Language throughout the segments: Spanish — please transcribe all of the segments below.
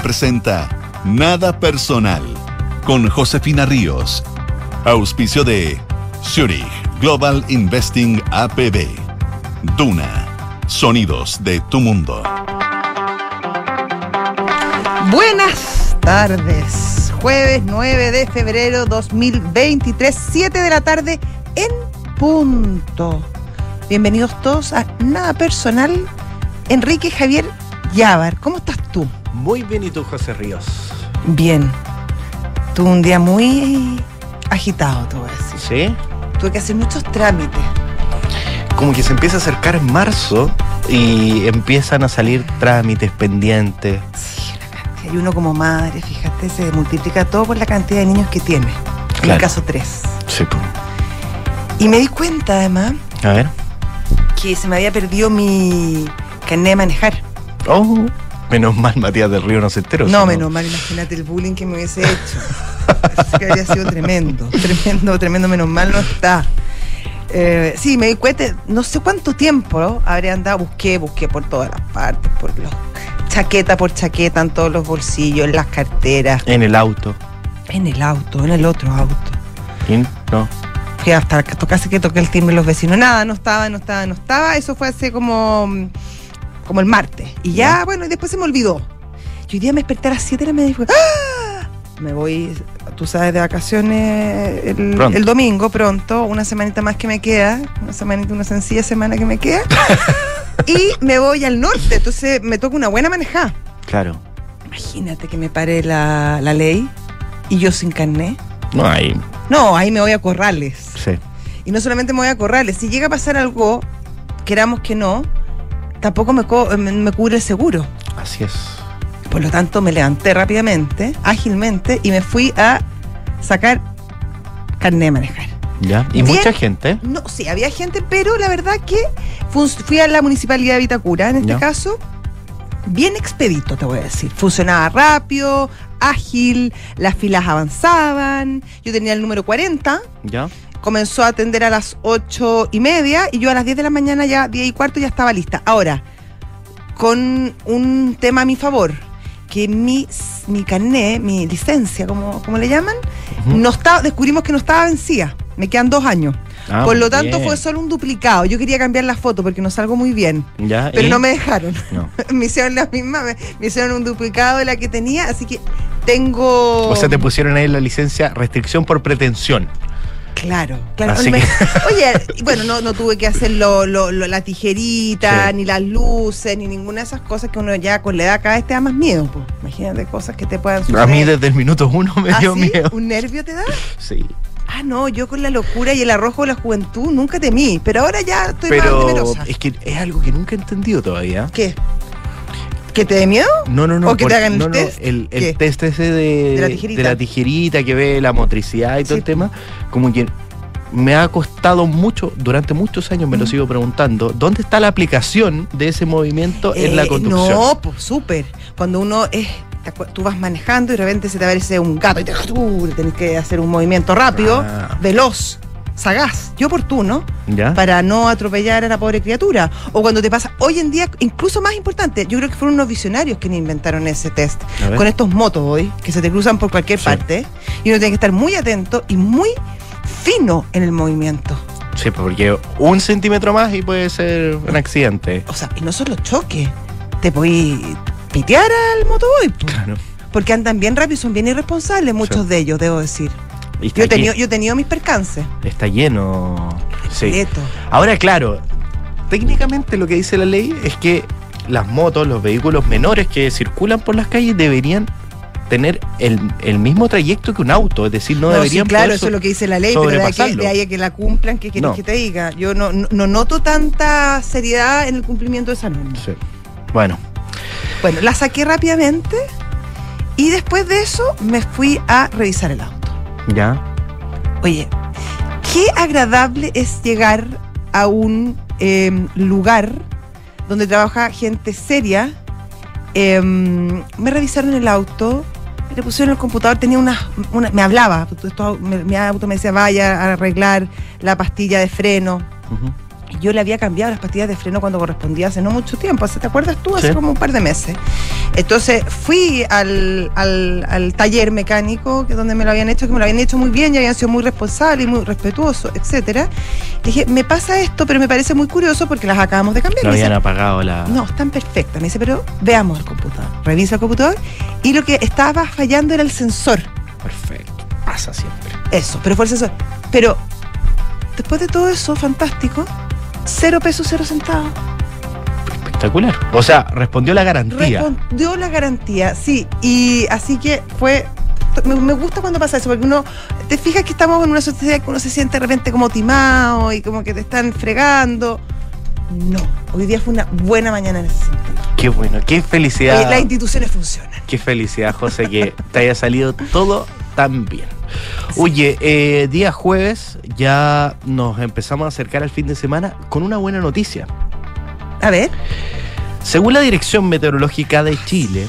Presenta Nada Personal con Josefina Ríos. Auspicio de Zurich Global Investing APB. Duna. Sonidos de tu mundo. Buenas tardes. Jueves 9 de febrero 2023, 7 de la tarde en punto. Bienvenidos todos a Nada Personal. Enrique Javier Yávar, ¿cómo estás tú? Muy bien, ¿y tú, José Ríos? Bien. Tuve un día muy agitado, te voy a decir. ¿Sí? Tuve que hacer muchos trámites. Como que se empieza a acercar marzo y empiezan a salir trámites pendientes. Sí, una cantidad. Y uno como madre, fíjate, se multiplica todo por la cantidad de niños que tiene. En Claro. el caso 3. Sí, pues. Y me di cuenta, además, A ver. que se me había perdido mi carnet de manejar. Oh, menos mal Matías del Río no se enteró. No, menos mal, imagínate el bullying que me hubiese hecho. Así que habría sido tremendo, tremendo, tremendo, menos mal no está. Eh, sí, me di cuenta, no sé cuánto tiempo ¿no? habré andado, busqué, busqué por todas las partes, por los chaqueta por chaqueta, en todos los bolsillos, en las carteras, En el auto. en el auto, en el otro auto. ¿Quién? No. Fui hasta casi que toqué el timbre de los vecinos. Nada, no estaba, no estaba, no estaba. Eso fue hace como, como el martes. Y ya, Ya. bueno, y después se me olvidó. Y hoy día me desperté a las 7 de la mañana y fue, ¡ah! Me voy, tú sabes, de vacaciones el, el domingo, pronto, una semanita más que me queda, una semanita, una sencilla semana que me queda. y me voy al norte, entonces me toca una buena manejada. Claro. Imagínate que me pare la, la ley y yo sin carné. No hay. No, ahí me voy a corrales. Sí. Y no solamente me voy a corrales, si llega a pasar algo, queramos que no, tampoco me, co- me, me cubre el seguro. Así es. Por lo tanto, me levanté rápidamente, ágilmente, y me fui a sacar carnet de manejar. Ya. Y Bien. mucha gente. No, sí, había gente, pero la verdad que fui a la municipalidad de Vitacura, en este Ya. caso, bien expedito, te voy a decir. Funcionaba rápido, ágil, las filas avanzaban, yo tenía el número 40, Ya. Comenzó a atender a las ocho y media y yo a las 10 de la mañana ya, 10 y cuarto, ya estaba lista. Ahora, con un tema a mi favor, que mi, mi carné, mi licencia, como, como le llaman, no estaba, descubrimos que no estaba vencida. Me quedan dos años. Ah, Por lo tanto, bien. fue solo un duplicado. Yo quería cambiar la foto porque no salgo muy bien. Ya. Pero ¿y? no me dejaron. No. me hicieron la misma, me, me hicieron un duplicado de la que tenía, así que tengo. O sea, te pusieron ahí la licencia restricción por pretensión. Claro, claro. Así que- Oye, y bueno, no, no tuve que hacer lo, lo- lo- la tijerita, Sí. ni las luces, ni ninguna de esas cosas que uno ya con la edad cada vez te da más miedo. pues. Imagínate cosas que te puedan suceder. A mí desde el minuto uno me ¿Ah, dio sí? miedo. ¿Un nervio te da? Sí. Ah, no, yo con la locura y el arrojo de la juventud nunca temí, pero ahora ya estoy más Pero temerosa. es que es algo que nunca he entendido todavía. ¿Qué? ¿Que te dé miedo? No, no, no. ¿O que te hagan el no, no, test? el, test ese de, De la tijerita. de la tijerita que ve la motricidad y todo Sí. el tema, como que me ha costado mucho, durante muchos años me lo sigo preguntando, ¿dónde está la aplicación de ese movimiento en la Eh, conducción? No, pues súper. Cuando uno es. Tú vas manejando y de repente se te aparece un gato y te, tenés que hacer un movimiento rápido, Ah. veloz, sagaz y oportuno ¿Ya? para no atropellar a la pobre criatura. O cuando te pasa, hoy en día, incluso más importante, yo creo que fueron unos visionarios que inventaron ese test. Con estos motos hoy, que se te cruzan por cualquier Sí. parte, y uno tiene que estar muy atento y muy fino en el movimiento. Sí, porque un centímetro más y puede ser un accidente. O sea, y no solo choque, te podís pitear al motoboy. po. Claro. Porque andan bien rápido y son bien irresponsables, muchos Sí. de ellos, debo decir. Yo he tenido, yo he tenido mis percances. está lleno. Sí. Repleto. Ahora, claro, técnicamente lo que dice la ley es que las motos, los vehículos menores que circulan por las calles deberían tener el, el mismo trayecto que un auto, es decir, no, No, sí, deberían claro, poder eso so- es lo que dice la ley, pero de ahí, que, sobrepasarlo. de ahí a que la cumplan, ¿qué quieres No. que te diga? Yo no, no, no noto tanta seriedad en el cumplimiento de esa norma. Sí. Bueno, Bueno, la saqué rápidamente y después de eso me fui a revisar el auto. Ya. Oye, qué agradable es llegar a un em, lugar donde trabaja gente seria. Em, me revisaron el auto, le pusieron el computador, tenía una, una- me hablaba, esto- me- mi auto me decía vaya a arreglar la pastilla de freno. Yo le había cambiado las pastillas de freno cuando correspondía hace no mucho tiempo, ¿te acuerdas tú? Hace Sí. como un par de meses. Entonces fui al, al- al taller mecánico que donde me lo habían hecho, que me lo habían hecho muy bien y habían sido muy responsables y muy respetuosos, etcétera. Dije, me pasa esto, pero me parece muy curioso porque las acabamos de cambiar. No dice, habían apagado la. no, están perfectas. Me dice, pero veamos el computador. Revisa el computador y lo que estaba fallando era el sensor. Perfecto. Pasa siempre. Eso, pero fue el sensor. Pero después de todo eso, fantástico, cero pesos, cero centavos. Espectacular. O sea, respondió la garantía. Respondió la garantía, sí. Y así que fue. Me, me gusta cuando pasa eso, porque uno te fijas que estamos en una sociedad que uno se siente de repente como timado y como que te están fregando. No, hoy día fue una buena mañana en ese sentido. Qué bueno, qué felicidad. Eh, las instituciones funcionan. Qué felicidad, José, que te haya salido todo tan bien. Oye, eh, día jueves ya nos empezamos a acercar al fin de semana con una buena noticia. A ver. Según la Dirección Meteorológica de Chile,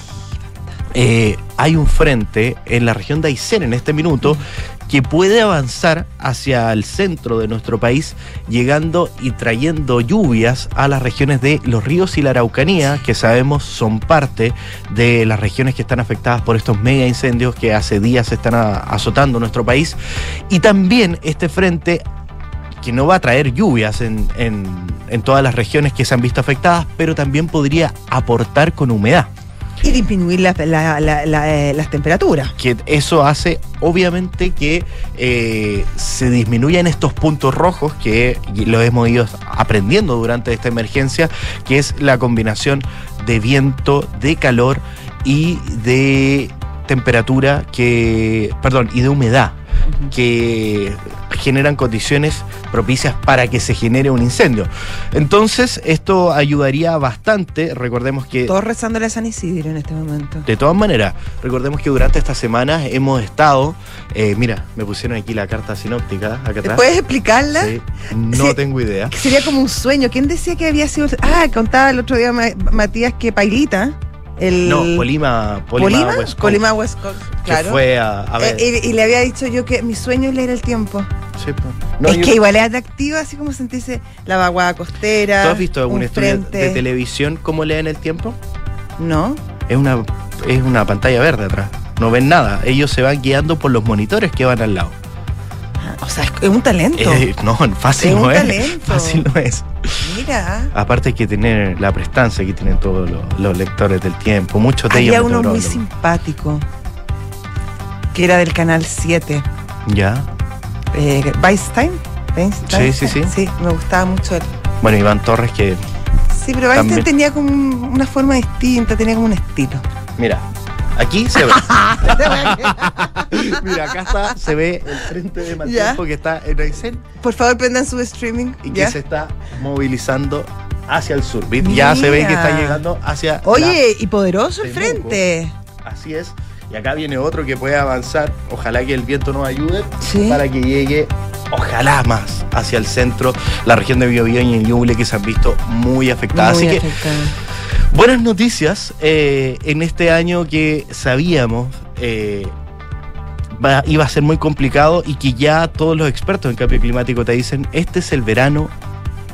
eh, hay un frente en la región de Aysén en este minuto que puede avanzar hacia el centro de nuestro país, llegando y trayendo lluvias a las regiones de los ríos y la Araucanía, que sabemos son parte de las regiones que están afectadas por estos mega incendios que hace días están azotando nuestro país. Y también este frente que no va a traer lluvias en todas las regiones que se han visto afectadas, pero también podría aportar con humedad. Y disminuir eh, las temperaturas. Que eso hace, obviamente, que eh, se disminuyan estos puntos rojos que lo hemos ido aprendiendo durante esta emergencia, que es la combinación de viento, de calor y de temperatura que, perdón, y de humedad que generan condiciones propicias para que se genere un incendio. Entonces, esto ayudaría bastante. Recordemos que Todos rezándole a San Isidro en este momento. de todas maneras, recordemos que durante estas semanas hemos estado, eh, mira, me pusieron aquí la carta sinóptica acá atrás. ¿Puedes explicarla? Sí, no Sí. tengo idea. Sería como un sueño. ¿Quién decía que había sido.? Ah, contaba el otro día Ma- Matías que Pailita. El... No, Polima, Polima, Polima, West Coast, Polima West Coast, que fue a, a ver. Eh, y, y le había dicho yo que mi sueño es leer el tiempo. sí, pues. No, es yo- que igual es atractivo, así como sentirse la vaguada costera. ¿Tú has visto algún estudio frente. de televisión cómo leen el tiempo? No. Es una, es una pantalla verde atrás. No ven nada. Ellos se van guiando por los monitores que van al lado. O sea, es, un talento. Eh, no, fácil Es no un es. talento. Fácil no es. Mira. Aparte hay que tener la prestancia que tienen todos los, los lectores del tiempo. Muchos de Había ellos uno muy simpático. Que era del canal 7. Ya. Eh, Weinstein. Weinstein. Sí, sí, sí. Sí, me gustaba mucho él. Bueno, Iván Torres que, Sí, pero Weinstein También. tenía como un- una forma distinta, tenía como un estilo. mira, aquí se ve. mira, acá está, se ve el frente de mal Ya. tiempo que está en Aysén Por favor, prendan su streaming. y que ¿ya? se está movilizando hacia el sur. Ya se ve que está llegando hacia Oye, y poderoso el frente. Así es. Y acá viene otro que puede avanzar. Ojalá que el viento nos ayude Sí. para que llegue, ojalá más, hacia el centro, la región de Biobío y el Ñuble que se han visto muy afectadas. Muy Así que. Buenas noticias eh, en este año que sabíamos eh, va- iba a ser muy complicado y que ya todos los expertos en cambio climático te dicen este es el verano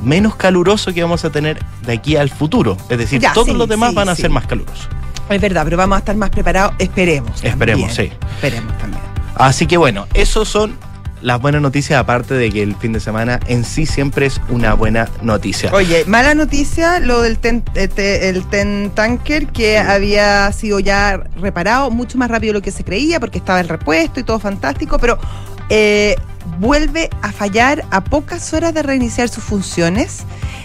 menos caluroso que vamos a tener de aquí al futuro. Es decir, Ya, todos sí, los demás sí, van a sí. ser más calurosos. Es verdad, pero vamos a estar más preparados. Esperemos. Esperemos, también. sí. Esperemos también. Así que bueno, esos son las buenas noticias, aparte de que el fin de semana en sí siempre es una buena noticia. Oye, mala noticia lo del ten, eh, el ten tanker que había sido ya reparado mucho más rápido de lo que se creía porque estaba el repuesto y todo fantástico, pero eh, vuelve a fallar a pocas horas de reiniciar sus funciones.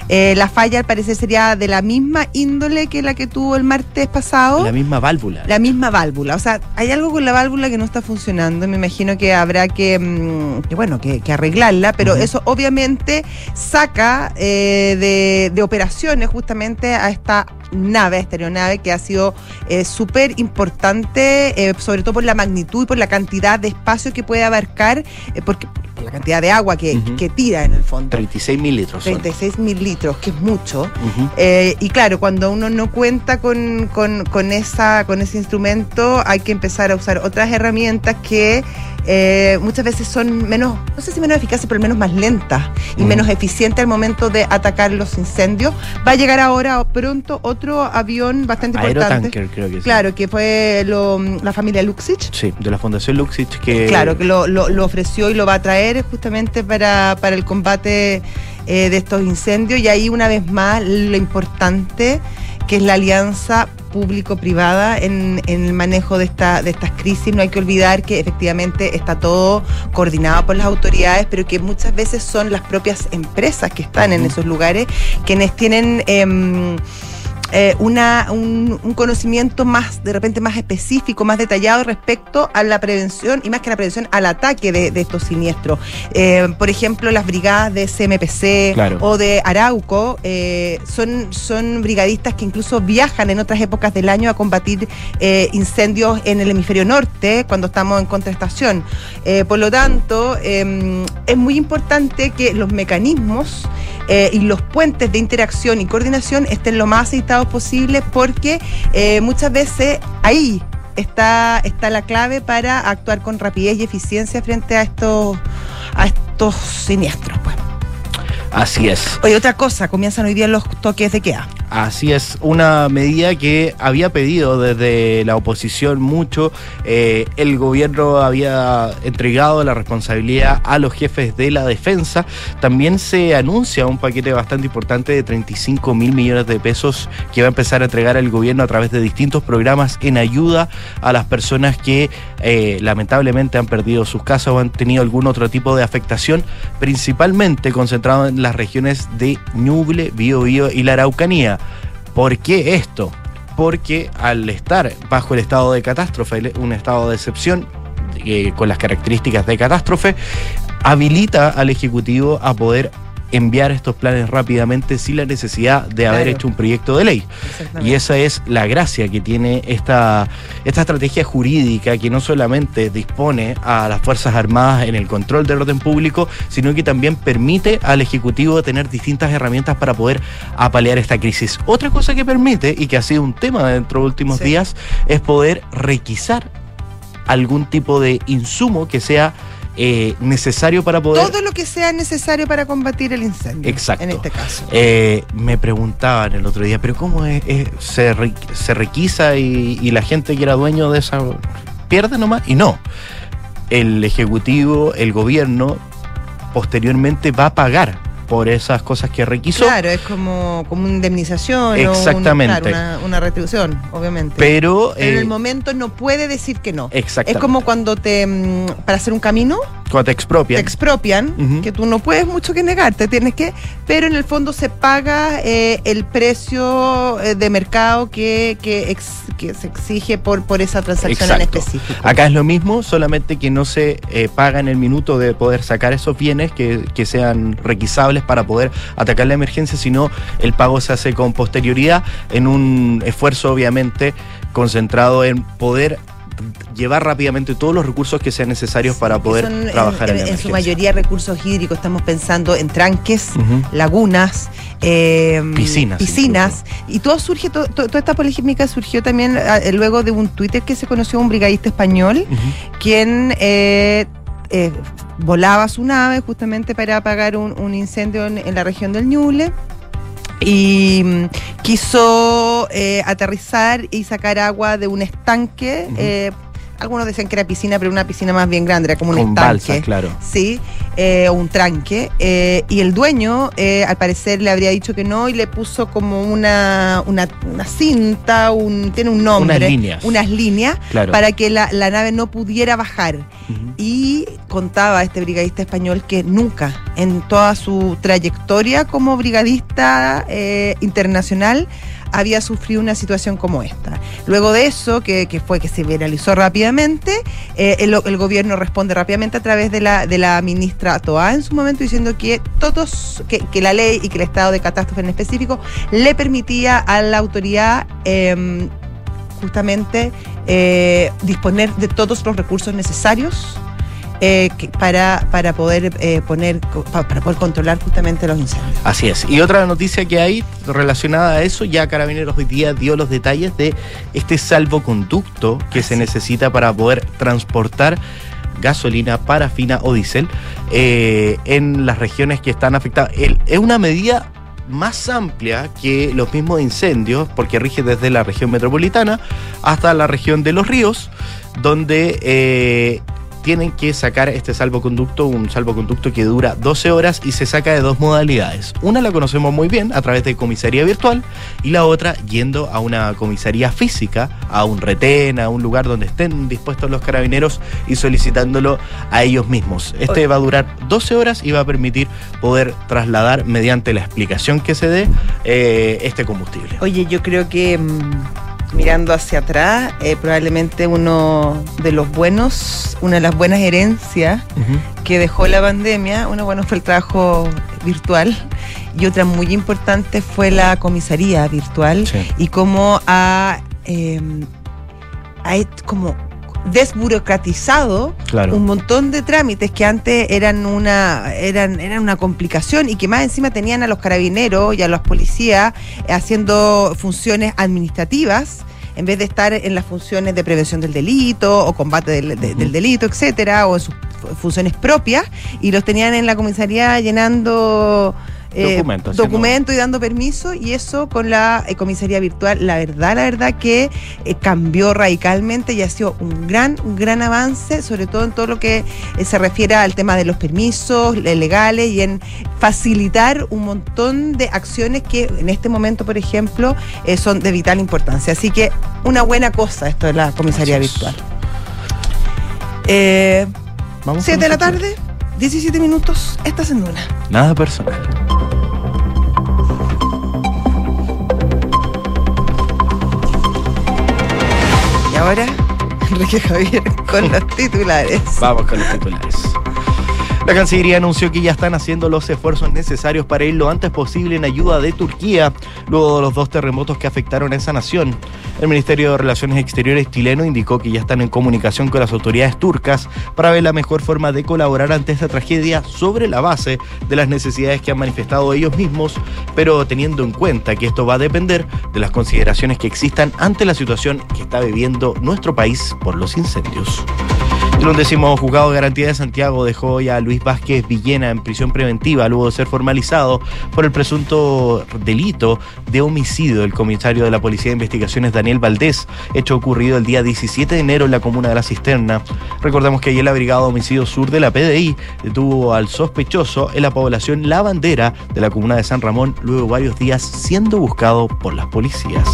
Eh, la falla al parecer sería de la misma índole que la que tuvo el martes pasado. La misma válvula. La misma válvula, o sea, hay algo con la válvula que no está funcionando. Me imagino que habrá que, mm, que, bueno, que, que arreglarla, pero eso obviamente saca eh, de, de operaciones justamente a esta nave, aeronave que ha sido eh, súper importante, sobre todo por la magnitud y por la cantidad de espacio que puede abarcar, porque la cantidad de agua que, que tira en el fondo. 36 mil litros. son. 36 mil litros, que es mucho. Eh, y claro, cuando uno no cuenta con, con- con esa, con ese instrumento, hay que empezar a usar otras herramientas que eh, muchas veces son menos, no sé si menos eficaces, pero al menos más lentas y menos eficientes al momento de atacar los incendios. Va a llegar ahora pronto otro avión bastante importante. Aerotanker, creo que sí. Claro, que fue lo- la familia Luxich. Sí, de la Fundación Luxich que. Claro, que lo, lo- lo ofreció y lo va a traer justamente para, para el combate eh, de estos incendios. Y ahí, una vez más, lo importante que es la alianza público-privada en, en el manejo de, esta, de estas crisis. No hay que olvidar que efectivamente está todo coordinado por las autoridades, pero que muchas veces son las propias empresas que están en esos lugares quienes tienen... em, eh, una, un, un conocimiento más, de repente más específico, más detallado respecto a la prevención y más que la prevención, al ataque de, de estos siniestros. Eh, por ejemplo, las brigadas de CMPC Claro. o de Arauco eh, son, son brigadistas que incluso viajan en otras épocas del año a combatir incendios en el hemisferio norte cuando estamos en contraestación. Por lo tanto, eh, es muy importante que los mecanismos eh, y los puentes de interacción y coordinación estén lo más aceitados posible porque eh, muchas veces ahí está, está la clave para actuar con rapidez y eficiencia frente a estos, a estos siniestros. Pues. Así es. Oye, otra cosa, comienzan hoy día los toques de queda. Así es, una medida que había pedido desde la oposición mucho. Eh, el gobierno había entregado la responsabilidad a los jefes de la defensa. También se anuncia un paquete bastante importante de 35 mil millones de pesos que va a empezar a entregar el gobierno a través de distintos programas en ayuda a las personas que eh, lamentablemente han perdido sus casas o han tenido algún otro tipo de afectación, principalmente concentrado en las regiones de Ñuble, Biobío y la Araucanía. ¿Por qué esto? Porque al estar bajo el estado de catástrofe, un estado de excepción eh, con las características de catástrofe, habilita al Ejecutivo a poder enviar estos planes rápidamente sin la necesidad de haber hecho un proyecto de ley. Y esa es la gracia que tiene esta, esta estrategia jurídica que no solamente dispone a las Fuerzas Armadas en el control del orden público, sino que también permite al Ejecutivo tener distintas herramientas para poder apalear esta crisis. Otra cosa que permite, y que ha sido un tema dentro de los últimos Sí. días, es poder requisar algún tipo de insumo que sea eh, necesario para poder... Todo lo que sea necesario para combatir el incendio. Exacto. En este caso. Eh, me preguntaban el otro día, pero ¿cómo es, es- se, re- se requisa y, y la gente que era dueño de esa pierde nomás? Y no. El Ejecutivo, el gobierno, posteriormente va a pagar por esas cosas que requisó, Claro, es como, como una indemnización Exactamente. o un- claro, una, una retribución, obviamente. pero... Pero en eh, el momento no puede decir que no. exactamente. Es como cuando te, mm, para hacer un camino, te expropian. te expropian, que tú no puedes mucho que negarte, tienes que, pero en el fondo se paga eh, el precio eh, de mercado que, que, ex- que se exige por, por esa transacción en Exacto. específico. Acá es lo mismo, solamente que no se eh, paga en el minuto de poder sacar esos bienes que, que sean requisables para poder atacar la emergencia, sino el pago se hace con posterioridad en un esfuerzo obviamente concentrado en poder llevar rápidamente todos los recursos que sean necesarios para poder Son, en- trabajar en, en, la en su mayoría recursos hídricos, estamos pensando en tranques, lagunas, eh, Piscinas, piscinas. y todo surge, to- to- toda esta polémica surgió también ah, eh, luego de un Twitter que se conoció un brigadista español quien eh, eh, volaba su nave justamente para apagar un, un incendio en, en la región del Ñuble y mm, quiso eh, aterrizar y sacar agua de un estanque. Eh, algunos decían que era piscina, pero una piscina más bien grande, era como un Con estanque. balsas, claro. Sí, eh, o un tranque. eh, y el dueño, eh, al parecer, le habría dicho que no y le puso como una, una, una cinta, un, tiene un nombre. Unas líneas. Unas líneas Claro. para que la, la nave no pudiera bajar. Y contaba este brigadista español que nunca en toda su trayectoria como brigadista eh, internacional había sufrido una situación como esta. Luego de eso, que, que fue que se viralizó rápidamente, eh, el, gobierno responde rápidamente a través de la, de la ministra Toa en su momento diciendo que todos, que, que la ley y que el estado de catástrofe en específico le permitía a la autoridad em, justamente eh, disponer de todos los recursos necesarios eh, para, para poder eh, poner pa- para poder controlar justamente los incendios. Así es. Y otra noticia que hay relacionada a eso, ya Carabineros hoy día dio los detalles de este salvoconducto que se necesita para poder transportar gasolina, parafina o diésel eh, en las regiones que están afectadas. El- es una medida más amplia que los mismos incendios, porque rige desde la región metropolitana hasta la región de los ríos, donde eh, tienen que sacar este salvoconducto, un salvoconducto que dura 12 horas y se saca de dos modalidades. Una la conocemos muy bien a través de comisaría virtual y la otra yendo a una comisaría física, a un retén, a un lugar donde estén dispuestos los carabineros y solicitándolo a ellos mismos. Este va a durar 12 horas y va a permitir poder trasladar mediante la explicación que se dé eh, este combustible. Oye, yo creo que mm, mirando hacia atrás, eh, probablemente uno de los buenos, una de las buenas herencias que dejó la pandemia, uno bueno fue el trabajo virtual y otra muy importante fue la comisaría virtual Sí. y cómo ha, eh, ha como desburocratizado Claro. un montón de trámites que antes eran una eran eran una complicación y que más encima tenían a los carabineros y a los policías haciendo funciones administrativas en vez de estar en las funciones de prevención del delito o combate del, de- del delito, etcétera, o en sus fu- funciones propias y los tenían en la comisaría llenando eh, documentos y dando permiso y eso con la eh, comisaría virtual, la verdad, la verdad que eh, cambió radicalmente y ha sido un gran, un gran avance, sobre todo en todo lo que eh, se refiere al tema de los permisos legales y en facilitar un montón de acciones que en este momento, por ejemplo, son de vital importancia. Así que una buena cosa esto de la comisaría virtual. Vamos 7 con de la tarde, 17 minutos, estás en Duna. Nada personal. Ahora, Enrique Javier con los titulares. Vamos con los titulares. La Cancillería anunció que ya están haciendo los esfuerzos necesarios para ir lo antes posible en ayuda de Turquía, luego de los dos terremotos que afectaron a esa nación. El Ministerio de Relaciones Exteriores chileno indicó que ya están en comunicación con las autoridades turcas para ver la mejor forma de colaborar ante esta tragedia sobre la base de las necesidades que han manifestado ellos mismos, pero teniendo en cuenta que esto va a depender de las consideraciones que existan ante la situación que está viviendo nuestro país por los incendios. El undécimo juzgado de garantía de Santiago dejó ya a Luis Vázquez Villena en prisión preventiva luego de ser formalizado por el presunto delito de homicidio del comisario de la Policía de Investigaciones Daniel Valdés, hecho ocurrido el día 17 de enero en la comuna de La Cisterna. Recordemos que ayer la Brigada Homicidio Sur de la PDI detuvo al sospechoso en la población La Bandera de la comuna de San Ramón luego varios días siendo buscado por las policías.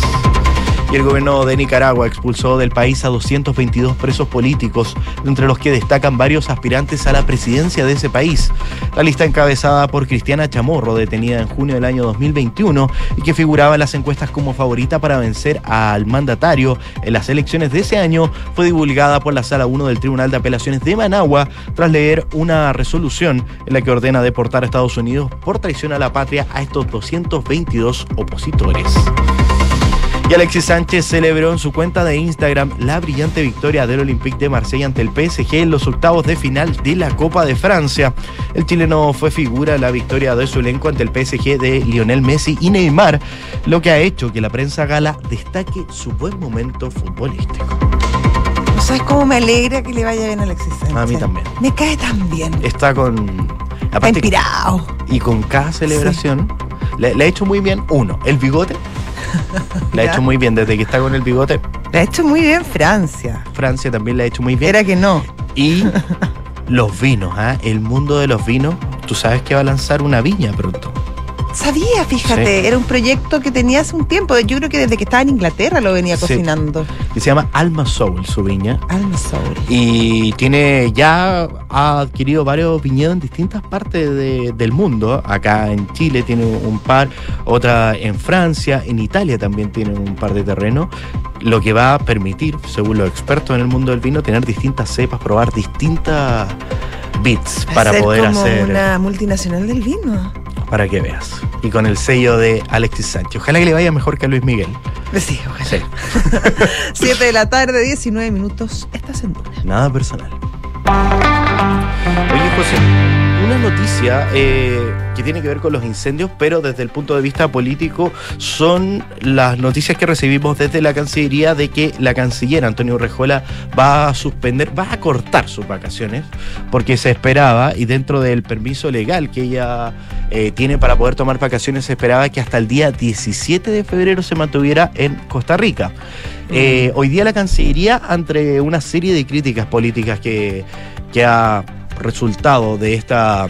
Y el gobierno de Nicaragua expulsó del país a 222 presos políticos, entre los que destacan varios aspirantes a la presidencia de ese país. La lista encabezada por Cristiana Chamorro, detenida en junio del año 2021 y que figuraba en las encuestas como favorita para vencer al mandatario en las elecciones de ese año, fue divulgada por la Sala 1 del Tribunal de Apelaciones de Managua tras leer una resolución en la que ordena deportar a Estados Unidos por traición a la patria a estos 222 opositores. Y Alexis Sánchez celebró en su cuenta de Instagram la brillante victoria del Olympique de Marsella ante el PSG en los octavos de final de la Copa de Francia. El chileno fue figura en la victoria de su elenco ante el PSG de Lionel Messi y Neymar, lo que ha hecho que la prensa gala destaque su buen momento futbolístico. ¿No sabes cómo me alegra que le vaya bien a Alexis Sánchez? A mí también. Me cae tan bien. Está con... Está inspirado. y con cada celebración le, le ha hecho muy bien, uno, el bigote. Le ha hecho muy bien desde que está con el bigote. Le ha hecho muy bien Francia. Francia también le ha hecho muy bien. Era que no. Y los vinos, ¿ah? el mundo de los vinos. Tú sabes que va a lanzar una viña pronto. Sabía, fíjate, Sí. era un proyecto que tenía hace un tiempo. Yo creo que desde que estaba en Inglaterra lo venía Sí. cocinando. Que se llama Alma Soul, su viña. Alma Soul. Y tiene ya ha adquirido varios viñedos en distintas partes de- del mundo. Acá en Chile tiene un par, otra en Francia, en Italia también tiene un par de terrenos. Lo que va a permitir, según los expertos en el mundo del vino, tener distintas cepas, probar distintas bits para ser poder como hacer. una multinacional del vino. Para que veas. Y con el sello de Alexis Sánchez. Ojalá que le vaya mejor que a Luis Miguel. Sí, ojalá. Sí. 7 de la tarde, 19 minutos. Estás en Duna. Nada personal. Oye, José, una noticia eh, que tiene que ver con los incendios, pero desde el punto de vista político, son las noticias que recibimos desde la Cancillería de que la canciller Antonio Rejola va a suspender, va a cortar sus vacaciones, porque se esperaba, y dentro del permiso legal que ella eh, tiene para poder tomar vacaciones, se esperaba que hasta el día 17 de febrero se mantuviera en Costa Rica. Eh, hoy día la Cancillería, entre una serie de críticas políticas que, que ha resultado de esta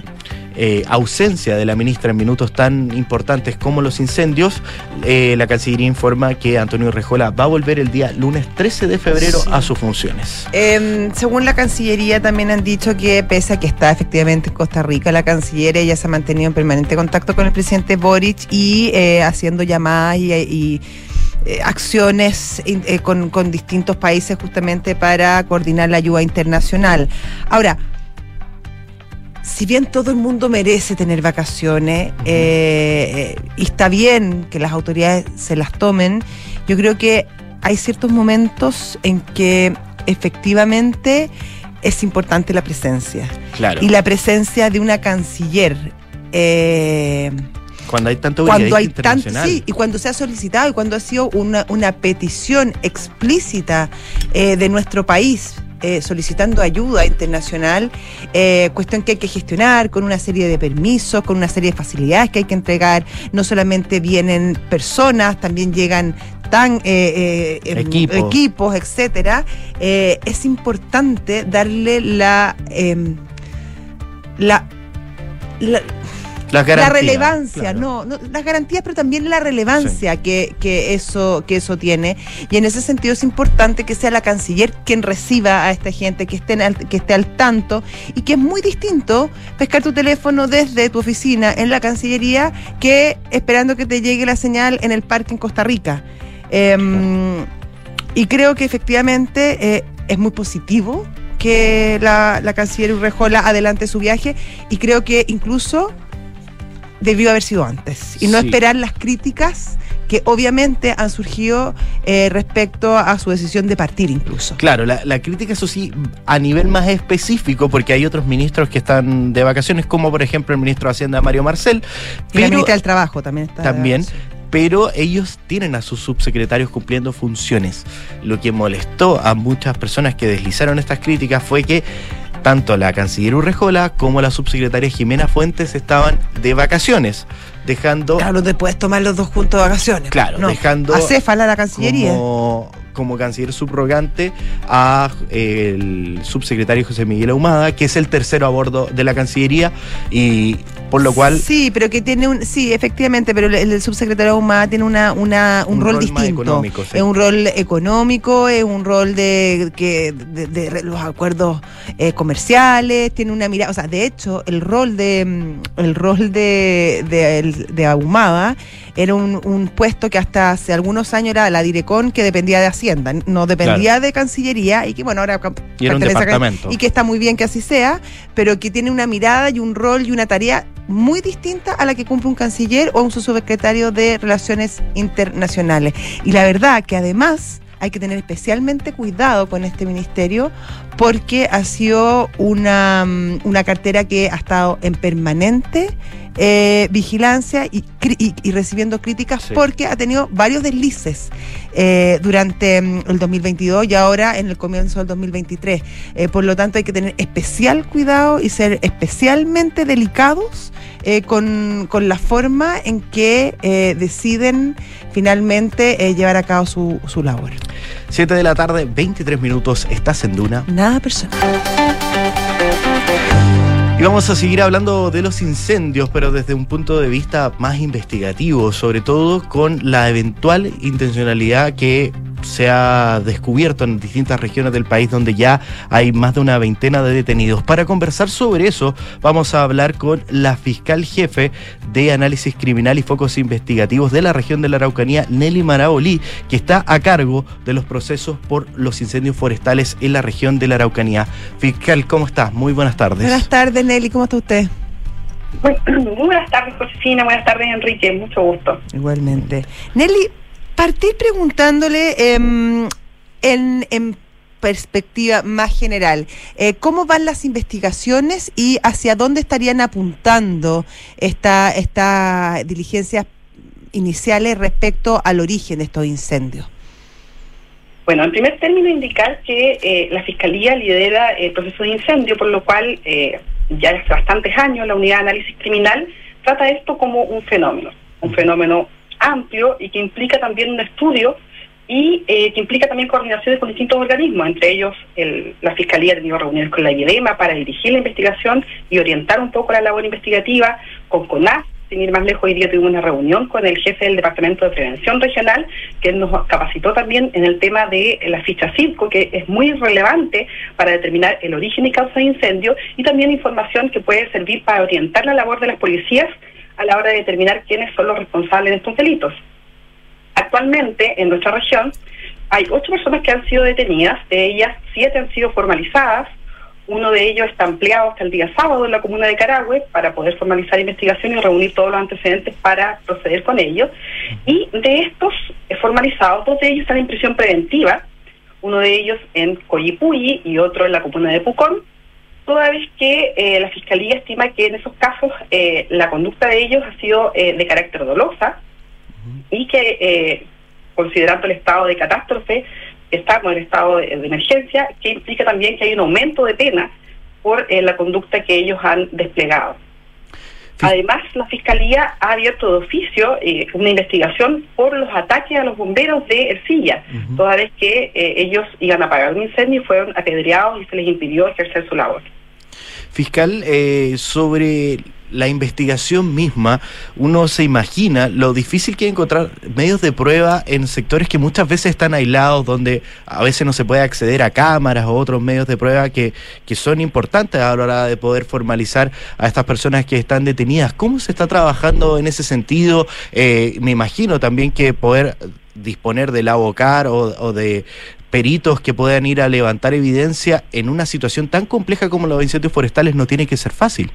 eh, ausencia de la ministra en minutos tan importantes como los incendios, eh, la Cancillería informa que Antonio Rejola va a volver el día lunes 13 de febrero Sí. a sus funciones. Em, según la Cancillería también han dicho que pese a que está efectivamente en Costa Rica, la Canciller ella se ha mantenido en permanente contacto con el presidente Boric y eh, haciendo llamadas y, y, eh, acciones eh, con distintos países justamente para coordinar la ayuda internacional. Ahora, si bien todo el mundo merece tener vacaciones eh, y está bien que las autoridades se las tomen, yo creo que hay ciertos momentos en que efectivamente es importante la presencia. Claro. Y la presencia de una canciller. eh, cuando hay tanto cuando hay tanto sí y cuando se ha solicitado y cuando ha sido una, una petición explícita eh, de nuestro país eh, solicitando ayuda internacional, eh, cuestión que hay que gestionar con una serie de permisos, con una serie de facilidades que hay que entregar. No solamente vienen personas, también llegan tan eh, eh, em, Equipos. etcétera. Eh, es importante darle la em, la, la garantías, relevancia, claro. no, no, las garantías, pero también la relevancia que, que eso que eso tiene. Y en ese sentido es importante que sea la canciller quien reciba a esta gente, que esté al, que esté al tanto y que es muy distinto pescar tu teléfono desde tu oficina en la Cancillería que esperando que te llegue la señal en el parque en Costa Rica. Em, y creo que efectivamente eh, es muy positivo que la, la canciller Urrejola adelante su viaje y creo que incluso debió haber sido antes y no Sí. esperar las críticas que obviamente han surgido eh, respecto a su decisión de partir incluso. Claro, la, la crítica, eso sí, a nivel más específico, porque hay otros ministros que están de vacaciones, como por ejemplo el ministro de Hacienda, Mario Marcel, Y la pero ministra del Trabajo también está. También. pero ellos tienen a sus subsecretarios cumpliendo funciones. Lo que molestó a muchas personas que deslizaron estas críticas fue que tanto la canciller Urrejola como la subsecretaria Jimena Fuentes estaban de vacaciones, dejando Claro, no te puedes tomar los dos juntos de vacaciones. Claro, no. dejando Acéfala la Cancillería. como, como canciller subrogante a eh, el subsecretario José Miguel Ahumada, que es el tercero a bordo de la Cancillería, y por lo cual Sí, pero que tiene un. Sí, efectivamente, pero el, el subsecretario Ahumada tiene una, una, un, Un rol, distinto. sí. Es un rol económico, es un rol de, que, de, de re- los acuerdos eh, comerciales, tiene una mirada. O sea, de hecho, el rol de mm, el rol de, de, de Ahumada era un, un puesto que hasta hace algunos años era la Direcón que dependía de Hacienda, no dependía de Cancillería y que bueno, ahora Y era un pertenece a- departamento. y que está muy bien que así sea, pero que tiene una mirada y un rol y una tarea muy distinta a la que cumple un canciller o un subsecretario de Relaciones Internacionales. Y la verdad que además hay que tener especialmente cuidado con este ministerio porque ha sido una, mm, una cartera que ha estado en permanente eh, vigilancia y, y- y recibiendo críticas Sí. porque ha tenido varios deslices eh, durante mm, el 2022 y ahora en el comienzo del 2023. Eh, por lo tanto, hay que tener especial cuidado y ser especialmente delicados con, con la forma en que deciden finalmente llevar a cabo su, su labor. 7 de la tarde, 23 minutos, estás en Duna. Nada personal. Y vamos a seguir hablando de los incendios, pero desde un punto de vista más investigativo, sobre todo con la eventual intencionalidad que se ha descubierto en distintas regiones del país donde ya hay más de una veintena de detenidos. Para conversar sobre eso, vamos a hablar con la fiscal jefe de análisis criminal y focos investigativos de la región de la Araucanía, Nelly Marabolí, que está a cargo de los procesos por los incendios forestales en la región de la Araucanía. Fiscal, ¿cómo estás? Muy buenas tardes. Buenas tardes, Nelly. ¿Cómo está usted? Muy, muy buenas tardes, Josefina. Buenas tardes, Enrique. Mucho gusto. Igualmente. Nelly, partir preguntándole em, en, en perspectiva más general, eh, ¿cómo van las investigaciones y hacia dónde estarían apuntando esta, estas diligencias iniciales respecto al origen de estos incendios? Bueno, en primer término indicar que eh, la Fiscalía lidera el proceso de incendio, por lo cual eh, ya hace bastantes años la Unidad de Análisis Criminal trata esto como un fenómeno, un fenómeno amplio y que implica también un estudio y eh, que implica también coordinaciones con distintos organismos, entre ellos el, la Fiscalía ha tenido reuniones con la IEDEMA para dirigir la investigación y orientar un poco la labor investigativa, con CONAS, sin ir más lejos, hoy día tuvimos una reunión con el jefe del Departamento de Prevención Regional, que nos capacitó también en el tema de la ficha CIRCO, que es muy relevante para determinar el origen y causa de incendio, y también información que puede servir para orientar la labor de las policías a la hora de determinar quiénes son los responsables de estos delitos. Actualmente, en nuestra región, hay ocho personas que han sido detenidas, de ellas siete han sido formalizadas, uno de ellos está ampliado hasta el día sábado en la comuna de Carahue para poder formalizar investigación y reunir todos los antecedentes para proceder con ellos. Y de estos formalizados, dos de ellos están en prisión preventiva, uno de ellos en Coyipuyi y otro en la comuna de Pucón, toda vez que eh, la Fiscalía estima que en esos casos eh, la conducta de ellos ha sido eh, de carácter dolosa y que, eh, considerando el estado de catástrofe, estamos en estado de, de, emergencia, que implica también que hay un aumento de pena por la conducta que ellos han desplegado. Además, la Fiscalía ha abierto de oficio eh, una investigación por los ataques a los bomberos de Ercilla, uh -huh. toda vez que eh, ellos iban a apagar un incendio y fueron apedreados y se les impidió ejercer su labor. Fiscal, eh, sobre la investigación misma, uno se imagina lo difícil que es encontrar medios de prueba en sectores que muchas veces están aislados, donde a veces no se puede acceder a cámaras o otros medios de prueba que, que son importantes a la hora de poder formalizar a estas personas que están detenidas. ¿Cómo se está trabajando en ese sentido? Eh, me imagino también que poder disponer del abocar o, o de, peritos que puedan ir a levantar evidencia en una situación tan compleja como los incendios forestales no tiene que ser fácil.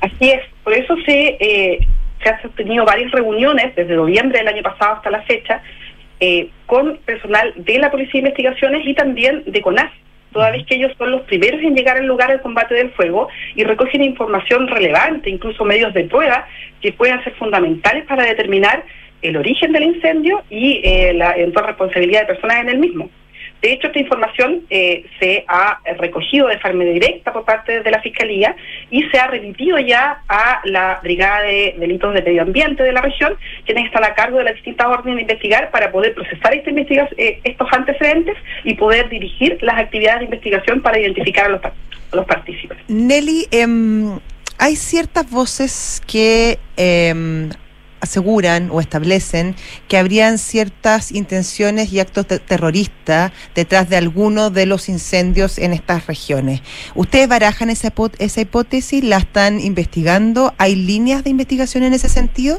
Así es, por eso se, eh, se han tenido varias reuniones desde noviembre del año pasado hasta la fecha eh, con personal de la Policía de Investigaciones y también de CONAS, toda vez que ellos son los primeros en llegar al lugar del combate del fuego y recogen información relevante, incluso medios de prueba que pueden ser fundamentales para determinar el origen del incendio y eh, la eventual responsabilidad de personas en el mismo. De hecho, esta información eh, se ha recogido de forma directa por parte de la Fiscalía y se ha remitido ya a la Brigada de Delitos de Medio Ambiente de la región, quienes están a cargo de las distintas órdenes de investigar para poder procesar esta eh, estos antecedentes y poder dirigir las actividades de investigación para identificar a los, los partícipes. Nelly, eh, hay ciertas voces que aseguran o establecen que habrían ciertas intenciones y actos de terroristas detrás de algunos de los incendios en estas regiones. ¿Ustedes barajan esa, esa hipótesis? ¿La están investigando? ¿Hay líneas de investigación en ese sentido?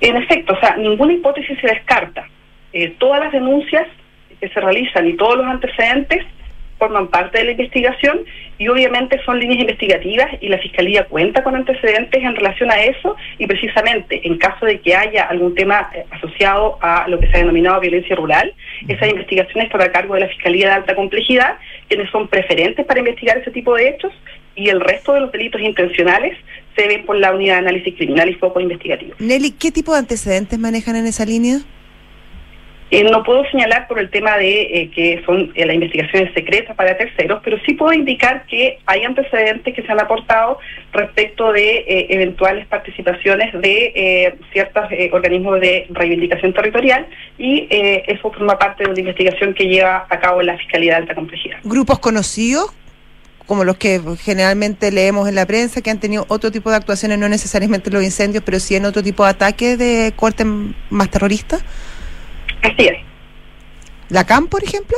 En efecto, o sea, ninguna hipótesis se descarta. Eh, todas las denuncias que se realizan y todos los antecedentes forman parte de la investigación y obviamente son líneas investigativas y la Fiscalía cuenta con antecedentes en relación a eso y precisamente en caso de que haya algún tema asociado a lo que se ha denominado violencia rural, esa investigación está a cargo de la Fiscalía de Alta Complejidad, quienes son preferentes para investigar ese tipo de hechos y el resto de los delitos intencionales se ven por la unidad de análisis criminal y foco investigativo. Nelly, ¿qué tipo de antecedentes manejan en esa línea? Eh, no puedo señalar por el tema de eh, que son eh, las investigaciones secretas para terceros, pero sí puedo indicar que hay antecedentes que se han aportado respecto de eventuales participaciones de ciertos organismos de reivindicación territorial y eso forma parte de una investigación que lleva a cabo la Fiscalía de Alta Complejidad. ¿Grupos conocidos? como los que generalmente leemos en la prensa, que han tenido otro tipo de actuaciones, no necesariamente los incendios, pero sí en otro tipo de ataques de corte más terrorista? Así es. ¿La CAM, por ejemplo?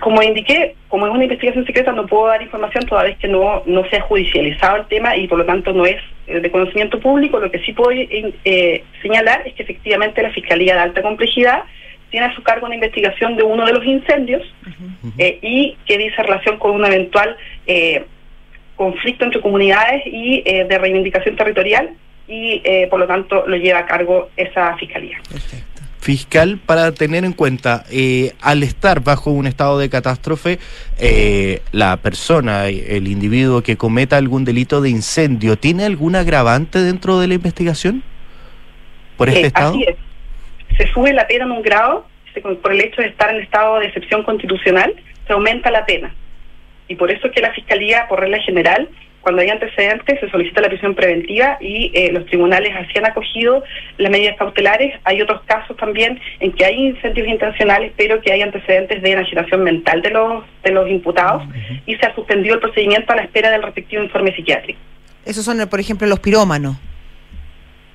Como indiqué, como es una investigación secreta, no puedo dar información toda vez que no, no se ha judicializado el tema y por lo tanto no es de conocimiento público. Lo que sí puedo eh, señalar es que efectivamente la Fiscalía de Alta Complejidad tiene a su cargo una investigación de uno de los incendios uh -huh. eh, y que dice relación con un eventual eh, conflicto entre comunidades y eh, de reivindicación territorial y eh, por lo tanto lo lleva a cargo esa fiscalía. Perfecto. fiscal para tener en cuenta, eh, al estar bajo un estado de catástrofe, eh, la persona, el individuo que cometa algún delito de incendio, ¿tiene algún agravante dentro de la investigación por este Eh, estado? Así es. Se sube la pena en un grado se- por el hecho de estar en estado de excepción constitucional, se aumenta la pena. Y por eso es que la Fiscalía, por regla general, cuando hay antecedentes, se solicita la prisión preventiva y eh, los tribunales así han acogido las medidas cautelares. Hay otros casos también en que hay incendios intencionales, pero que hay antecedentes de enajenación mental de los, de los imputados y se ha suspendido el procedimiento a la espera del respectivo informe psiquiátrico. Esos son, por ejemplo, los pirómanos.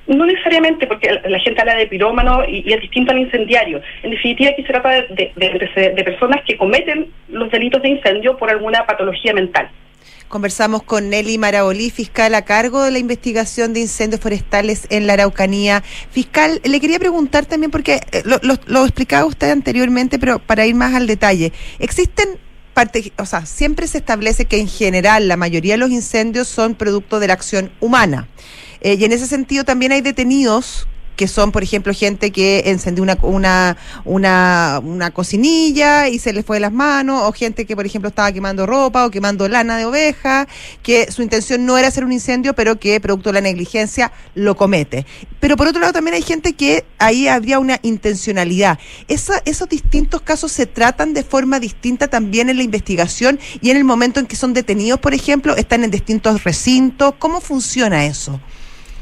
No necesariamente, porque la la gente habla de pirómano y, y es distinto al incendiario. En definitiva, aquí se trata de, de- de- de personas que cometen los delitos de incendio por alguna patología mental. Conversamos con Nelly Marabolí, fiscal a cargo de la investigación de incendios forestales en la Araucanía. Fiscal, le quería preguntar también, porque eh, lo, explicaba usted anteriormente, pero para ir más al detalle, ¿existen parte, o sea, siempre se establece que en general la mayoría de los incendios son producto de la acción humana? Eh, y en ese sentido también hay detenidos que son, por ejemplo, gente que encendió una, una, una, una cocinilla y se le fue de las manos, o gente que, por ejemplo, estaba quemando ropa o quemando lana de oveja, que su intención no era hacer un incendio, pero que, producto de la negligencia, lo comete. Pero por otro lado, también hay gente que ahí habría una intencionalidad. Esa, ¿Esos distintos casos se tratan de forma distinta también en la investigación y en el momento en que son detenidos, por ejemplo, están en distintos recintos? ¿Cómo funciona eso?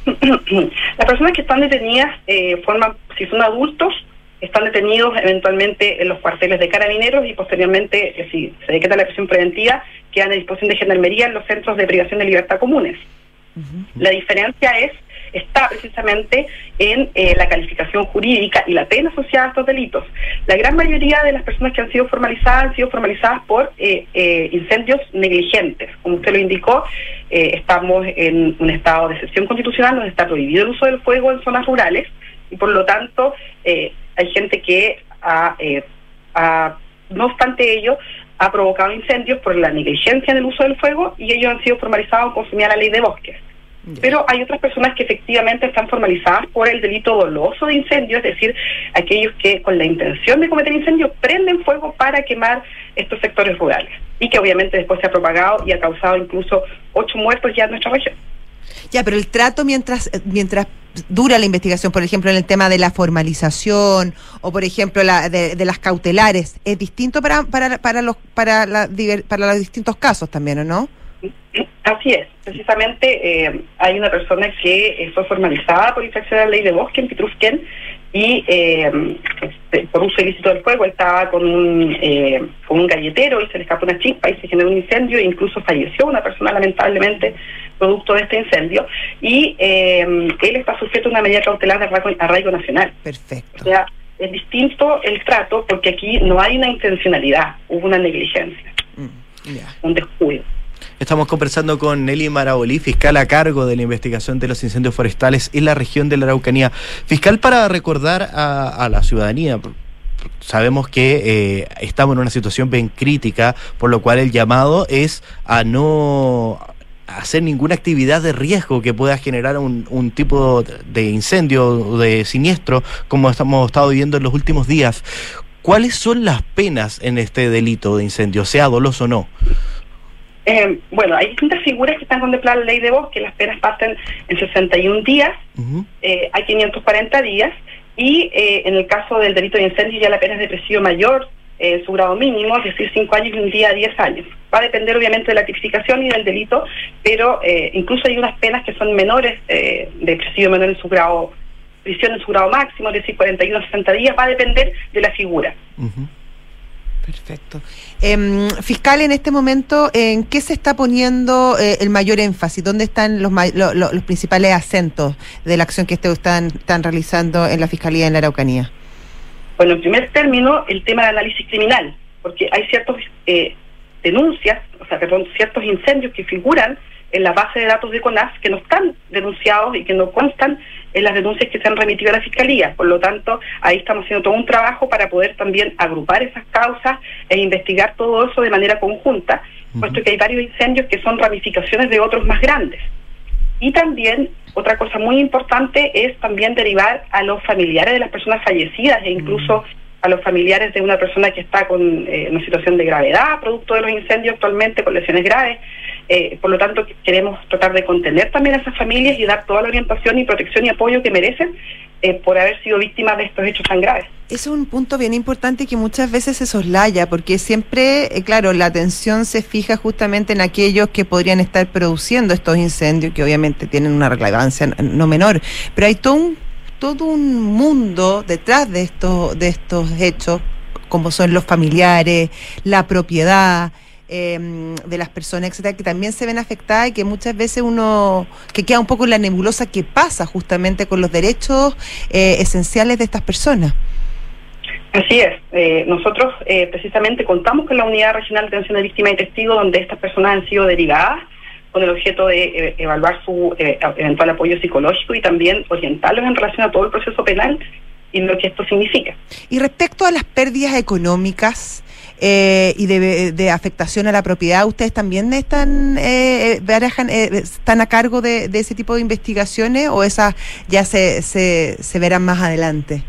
Las personas que están detenidas eh, forman, si son adultos, están detenidos eventualmente en los cuarteles de carabineros y posteriormente, eh, si se decreta la prisión preventiva, quedan a disposición de gendarmería en los centros de privación de libertad comunes. La diferencia es está precisamente en eh, la calificación jurídica y la pena asociada a estos delitos. La gran mayoría de las personas que han sido formalizadas han sido formalizadas por eh, eh, incendios negligentes. Como usted lo indicó, eh, estamos en un estado de excepción constitucional donde está prohibido el uso del fuego en zonas rurales y por lo tanto eh, hay gente que ha, no obstante ello, ha provocado incendios por la negligencia en el uso del fuego y ellos han sido formalizados conforme a la ley de bosques. Pero hay otras personas que efectivamente están formalizadas por el delito doloso de incendio, es decir, aquellos que con la intención de cometer incendios prenden fuego para quemar estos sectores rurales y que obviamente después se ha propagado y ha causado incluso ocho muertos ya en nuestra región. Ya, pero el trato mientras mientras dura la investigación, por ejemplo, en el tema de la formalización o, por ejemplo, la, de, de las cautelares, es distinto para para para los para la, para los distintos casos también, ¿o no? Así es, precisamente eh, hay una persona que eh, fue formalizada por infracción de la ley de bosque en Pitrusquén y eh, este, por uso ilícito del fuego estaba con un, eh, con un galletero y se le escapó una chispa y se generó un incendio e incluso falleció una persona lamentablemente producto de este incendio y eh, él está sujeto a una medida cautelar de arraigo, arraigo nacional. O Perfecto. sea, es distinto el trato porque aquí no hay una intencionalidad, hubo una negligencia, Mm, un descuido. Estamos conversando con Nelly Marabolí, fiscal a cargo de la investigación de los incendios forestales en la región de la Araucanía. Fiscal, para recordar a, la ciudadanía, sabemos que eh, estamos en una situación bien crítica, por lo cual el llamado es a no hacer ninguna actividad de riesgo que pueda generar un, tipo de incendio o de siniestro como estamos estado viviendo en los últimos días. ¿Cuáles son las penas en este delito de incendio, sea doloso o no? Eh, bueno, hay distintas figuras que están contempladas en la ley de bosque. Las penas parten en 61 días, Ujú. eh, hay 540 días, y eh, en el caso del delito de incendio ya la pena es de presidio mayor, eh, su grado mínimo, es decir, 5 años y un día a 10 años. Va a depender obviamente de la tipificación y del delito, pero eh, incluso hay unas penas que son menores, eh, de presidio menor en su grado, prisión en su grado máximo, es decir, 41 a 60 días, va a depender de la figura. Perfecto. Em, fiscal, en este momento, ¿en qué se está poniendo eh, el mayor énfasis? ¿Dónde están los, los principales acentos de la acción que ustedes están, realizando en la Fiscalía en la Araucanía? Bueno, en primer término, el tema del análisis criminal, porque hay ciertos eh, denuncias, o sea, perdón, ciertos incendios que figuran en la base de datos de CONAS que no están denunciados y que no constan en las denuncias que se han remitido a la Fiscalía. Por lo tanto, ahí estamos haciendo todo un trabajo para poder también agrupar esas causas e investigar todo eso de manera conjunta, puesto que hay varios incendios que son ramificaciones de otros más grandes. Y también otra cosa muy importante es también derivar a los familiares de las personas fallecidas e incluso a los familiares de una persona que está con eh, una situación de gravedad, producto de los incendios actualmente, con lesiones graves. Eh, por lo tanto, queremos tratar de contener también a esas familias y dar toda la orientación y protección y apoyo que merecen eh, por haber sido víctimas de estos hechos tan graves. Es un punto bien importante que muchas veces se soslaya, porque siempre, claro, la atención se fija justamente en aquellos que podrían estar produciendo estos incendios, que obviamente tienen una relevancia no menor, pero hay todo un todo un mundo detrás de estos, de estos hechos, como son los familiares, la propiedad, em, de las personas, etcétera, que también se ven afectadas y que muchas veces uno, que queda un poco en la nebulosa que pasa justamente con los derechos eh, esenciales de estas personas. Así es. Eh, nosotros eh, precisamente contamos con la Unidad Regional de Atención de Víctimas y Testigos, donde estas personas han sido derivadas con el objeto de eh, evaluar su eh, eventual apoyo psicológico y también orientarlos en relación a todo el proceso penal y lo que esto significa. Y respecto a las pérdidas económicas eh, y de, afectación a la propiedad, ¿ustedes también están están a cargo de, ese tipo de investigaciones o esas ya se, se, se verán más adelante?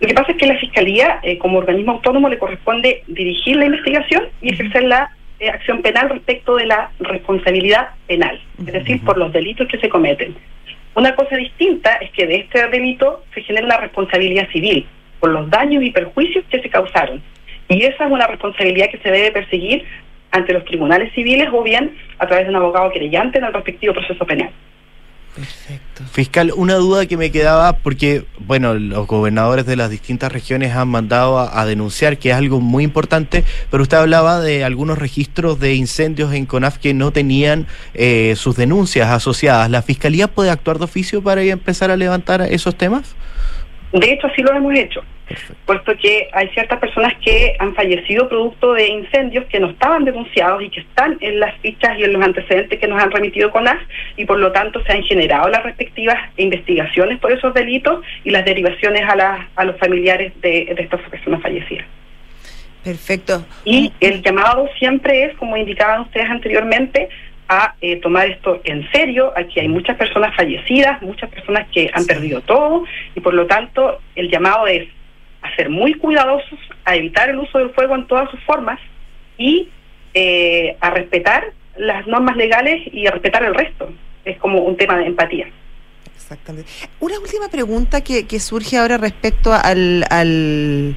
Lo que pasa es que la Fiscalía, como organismo autónomo, le corresponde dirigir la investigación y ejercer la eh, acción penal respecto de la responsabilidad penal, es decir, por los delitos que se cometen. Una cosa distinta es que de este delito se genera una responsabilidad civil por los daños y perjuicios que se causaron. Y esa es una responsabilidad que se debe perseguir ante los tribunales civiles o bien a través de un abogado creyente en el respectivo proceso penal. Perfecto. Fiscal, una duda que me quedaba, porque, bueno, los gobernadores de las distintas regiones han mandado a, denunciar, que es algo muy importante, pero usted hablaba de algunos registros de incendios en CONAF que no tenían eh, sus denuncias asociadas. ¿La Fiscalía puede actuar de oficio para empezar a levantar esos temas? De hecho, así lo hemos hecho, puesto que hay ciertas personas que han fallecido producto de incendios que no estaban denunciados y que están en las fichas y en los antecedentes que nos han remitido con AS y por lo tanto se han generado las respectivas investigaciones por esos delitos y las derivaciones a, a los familiares de, de estas personas fallecidas. Perfecto. Y el llamado siempre es, como indicaban ustedes anteriormente, a eh, tomar esto en serio. Aquí hay muchas personas fallecidas, muchas personas que han perdido todo y por lo tanto el llamado es a ser muy cuidadosos, a evitar el uso del fuego en todas sus formas y eh, a respetar las normas legales y a respetar el resto. Es como un tema de empatía. Exactamente. Una última pregunta que, que surge ahora respecto al, al,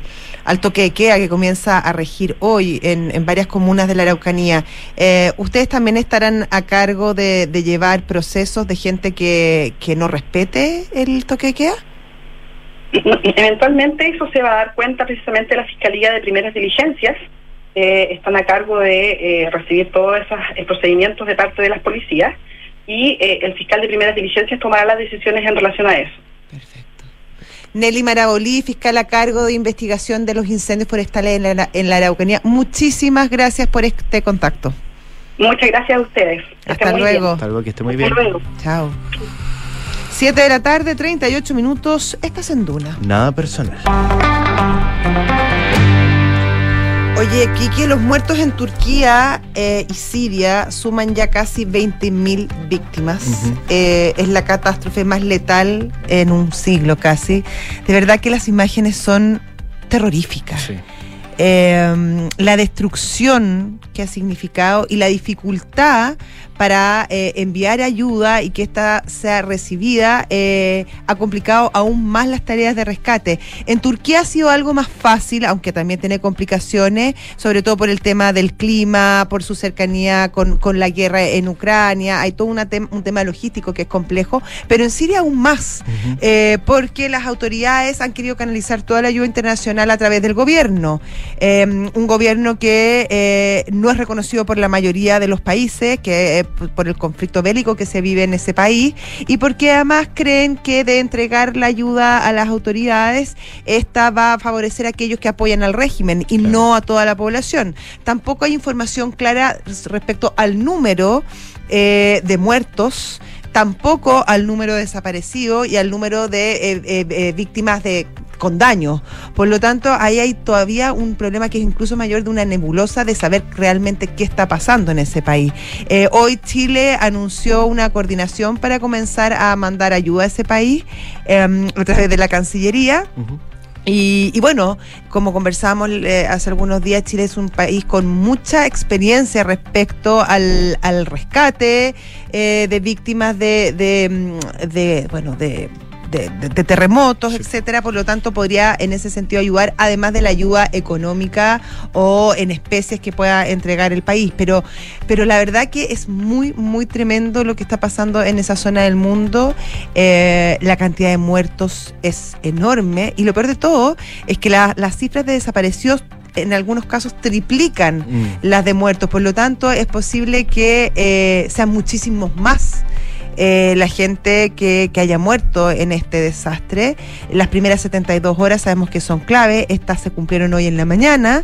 toque de queda que comienza a regir hoy en, en varias comunas de la Araucanía. Eh, ¿Ustedes también estarán a cargo de, de llevar procesos de gente que, que no respete el toque de queda? Eventualmente eso se va a dar cuenta precisamente la Fiscalía de Primeras Diligencias. Eh, están a cargo de eh, recibir todos esos eh, procedimientos de parte de las policías y eh, el fiscal de primeras diligencias tomará las decisiones en relación a eso. Perfecto. Nelly Marabolí, fiscal a cargo de investigación de los incendios forestales en la, en la Araucanía. Muchísimas gracias por este contacto. Muchas gracias a ustedes. Hasta luego. Hasta luego, que esté muy bien. Chao. Siete de la tarde, 38 minutos. Estás en Duna. Nada personal. Oye, Kiki, los muertos en Turquía eh, y Siria suman ya casi 20.000 víctimas. Eh, es la catástrofe más letal en un siglo casi. De verdad que las imágenes son terroríficas. Eh, la destrucción que ha significado y la dificultad para eh, enviar ayuda y que ésta sea recibida, eh, ha complicado aún más las tareas de rescate. En Turquía ha sido algo más fácil, aunque también tiene complicaciones, sobre todo por el tema del clima, por su cercanía con, la guerra en Ucrania, hay todo una un tema logístico que es complejo, pero en Siria aún más, eh, porque las autoridades han querido canalizar toda la ayuda internacional a través del gobierno, un gobierno que no es reconocido por la mayoría de los países, que por el conflicto bélico que se vive en ese país y porque además creen que de entregar la ayuda a las autoridades, esta va a favorecer a aquellos que apoyan al régimen y no a toda la población. Tampoco hay información clara respecto al número eh, de muertos tampoco al número de desaparecidos y al número de eh, eh, víctimas de con daño. Por lo tanto, ahí hay todavía un problema que es incluso mayor de una nebulosa de saber realmente qué está pasando en ese país. Eh, hoy Chile anunció una coordinación para comenzar a mandar ayuda a ese país em, a través de la Cancillería. Y, bueno, como conversamos eh, hace algunos días, Chile es un país con mucha experiencia respecto al, rescate eh, de víctimas de, de, mm, de bueno, de de, terremotos, etcétera, por lo tanto podría en ese sentido ayudar, además de la ayuda económica o en especies que pueda entregar el país. Pero, pero la verdad que es muy, muy tremendo lo que está pasando en esa zona del mundo. Eh, la cantidad de muertos es enorme y lo peor de todo es que las cifras de desaparecidos en algunos casos triplican mm. las de muertos, por lo tanto es posible que eh, sean muchísimos más. Eh, la gente que, que, haya muerto en este desastre. Las primeras 72 horas sabemos que son clave, estas se cumplieron hoy en la mañana.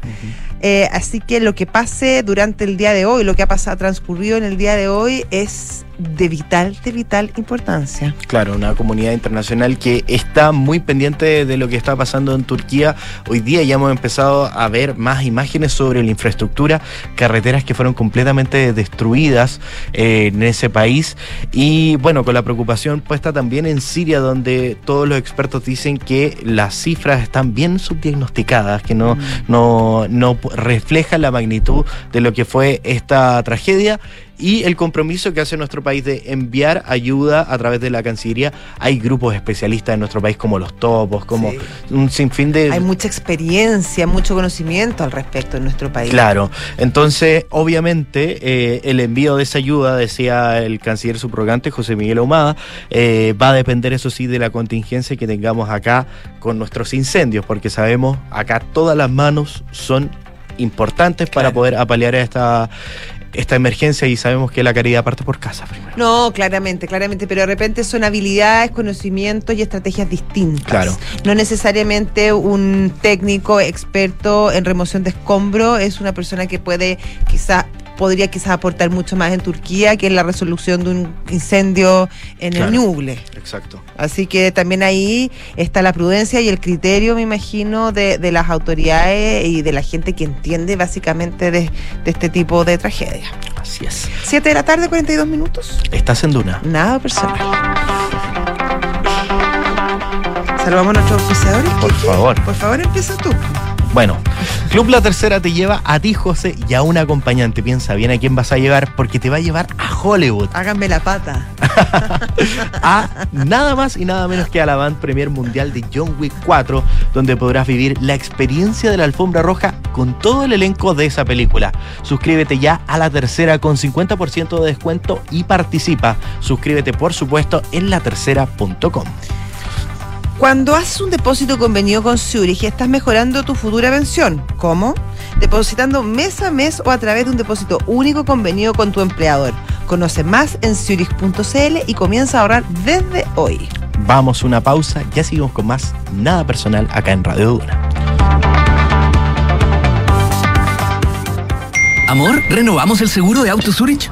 Eh, así que lo que pase durante el día de hoy, lo que ha pasado, transcurrido en el día de hoy es de vital, de vital importancia. Claro, una comunidad internacional que está muy pendiente de lo que está pasando en Turquía. Hoy día ya hemos empezado a ver más imágenes sobre la infraestructura, carreteras que fueron completamente destruidas eh, en ese país. Y bueno, con la preocupación puesta también en Siria, donde todos los expertos dicen que las cifras están bien subdiagnosticadas, que no, mm. no, no reflejan la magnitud de lo que fue esta tragedia y el compromiso que hace nuestro país de enviar ayuda a través de la Cancillería. Hay grupos especialistas en nuestro país como los topos, como un sinfín de... Hay mucha experiencia, mucho conocimiento al respecto en nuestro país. Claro, entonces obviamente eh, el envío de esa ayuda, decía el canciller subrogante José Miguel Ahumada, eh, va a depender eso sí de la contingencia que tengamos acá con nuestros incendios, porque sabemos acá todas las manos son importantes para poder apalear esta, esta emergencia y sabemos que la caridad parte por casa primero. No, claramente, claramente, pero de repente son habilidades, conocimientos y estrategias distintas. Claro. No necesariamente un técnico experto en remoción de escombro es una persona que puede quizá podría quizás aportar mucho más en Turquía que en la resolución de un incendio en el Ñuble. Exacto. Así que también ahí está la prudencia y el criterio, me imagino, de, las autoridades y de la gente que entiende básicamente de, este tipo de tragedia. Así es. Siete de la tarde, 42 minutos. Estás en Duna. Nada personal. Salvamos a nuestros oficiadores. Por favor. Por favor, empieza tú. Bueno, Club La Tercera te lleva a ti, José, y a un acompañante. Piensa bien a quién vas a llevar, porque te va a llevar a Hollywood. Háganme la pata. a nada más y nada menos que a la Band Premier Mundial de John Wick 4, donde podrás vivir la experiencia de la alfombra roja con todo el elenco de esa película. Suscríbete ya a La Tercera con 50% de descuento y participa. Suscríbete, por supuesto, en latercera.com. Cuando haces un depósito convenido con Zurich, estás mejorando tu futura pensión. ¿Cómo? Depositando mes a mes o a través de un depósito único convenido con tu empleador. Conoce más en zurich.cl y comienza a ahorrar desde hoy. Vamos a una pausa, ya seguimos con más Nada Personal acá en Radio Dura. Amor, ¿renovamos el seguro de Auto Zurich?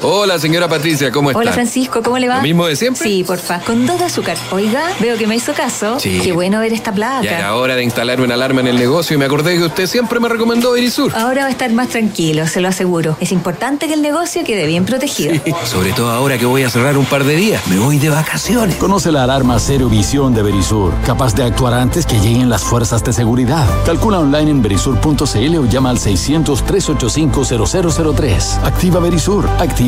Hola, señora Patricia, ¿cómo está? Hola Francisco, ¿cómo le va? ¿Lo mismo de siempre? Sí, porfa. Con dos de azúcar. Oiga, veo que me hizo caso. Sí. Qué bueno ver esta placa. Ya era hora de instalar una alarma en el negocio y me acordé que usted siempre me recomendó Verisur. Ahora va a estar más tranquilo, se lo aseguro. Es importante que el negocio quede bien protegido. Sobre todo ahora que voy a cerrar un par de días. Me voy de vacaciones. Conoce la alarma Cero Visión de Verisur, capaz de actuar antes que lleguen las fuerzas de seguridad. Calcula online en verisur.cl o llama al 600-385-0003. Activa Verisur, activa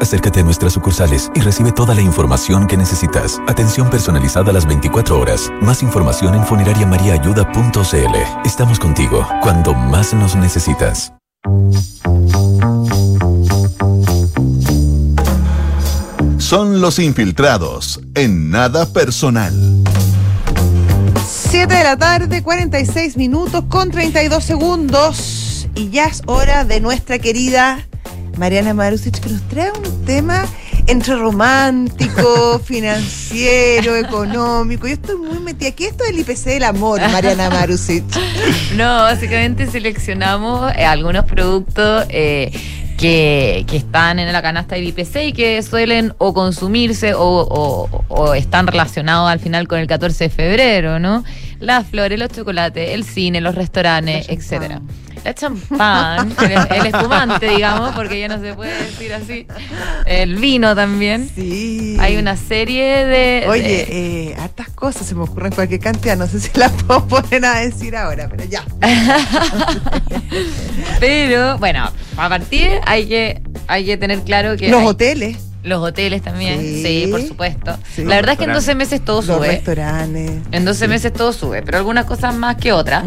Acércate a nuestras sucursales y recibe toda la información que necesitas. Atención personalizada a las 24 horas. Más información en funerariamariaayuda.cl. Estamos contigo cuando más nos necesitas. Son los infiltrados en nada personal. 7 de la tarde, 46 minutos con 32 segundos. Y ya es hora de nuestra querida Mariana Marusic, que nos trae un tema entre romántico, financiero, económico. Yo estoy muy metida aquí. Esto del IPC del amor, Mariana Marusic. No, básicamente seleccionamos eh, algunos productos. eh, que, que están en la canasta de IPC y que suelen o consumirse o, o- o están relacionados al final con el 14 de febrero, ¿no? Las flores, los chocolates, el cine, los restaurantes, etcétera. La champán, el, el espumante, digamos, porque ya no se puede decir así. El vino también. Sí. Hay una serie de. Oye, de- eh, hartas cosas se me ocurren cualquier cantidad. No sé si las puedo poner a decir ahora, pero ya. Pero, bueno, a partir hay que, hay que tener claro que. Los hay- hoteles. Los hoteles también, Sí. sí, por supuesto. Sí. La verdad es que en 12 meses todo Los sube. restaurantes. En 12 meses todo sube, pero algunas cosas más que otras.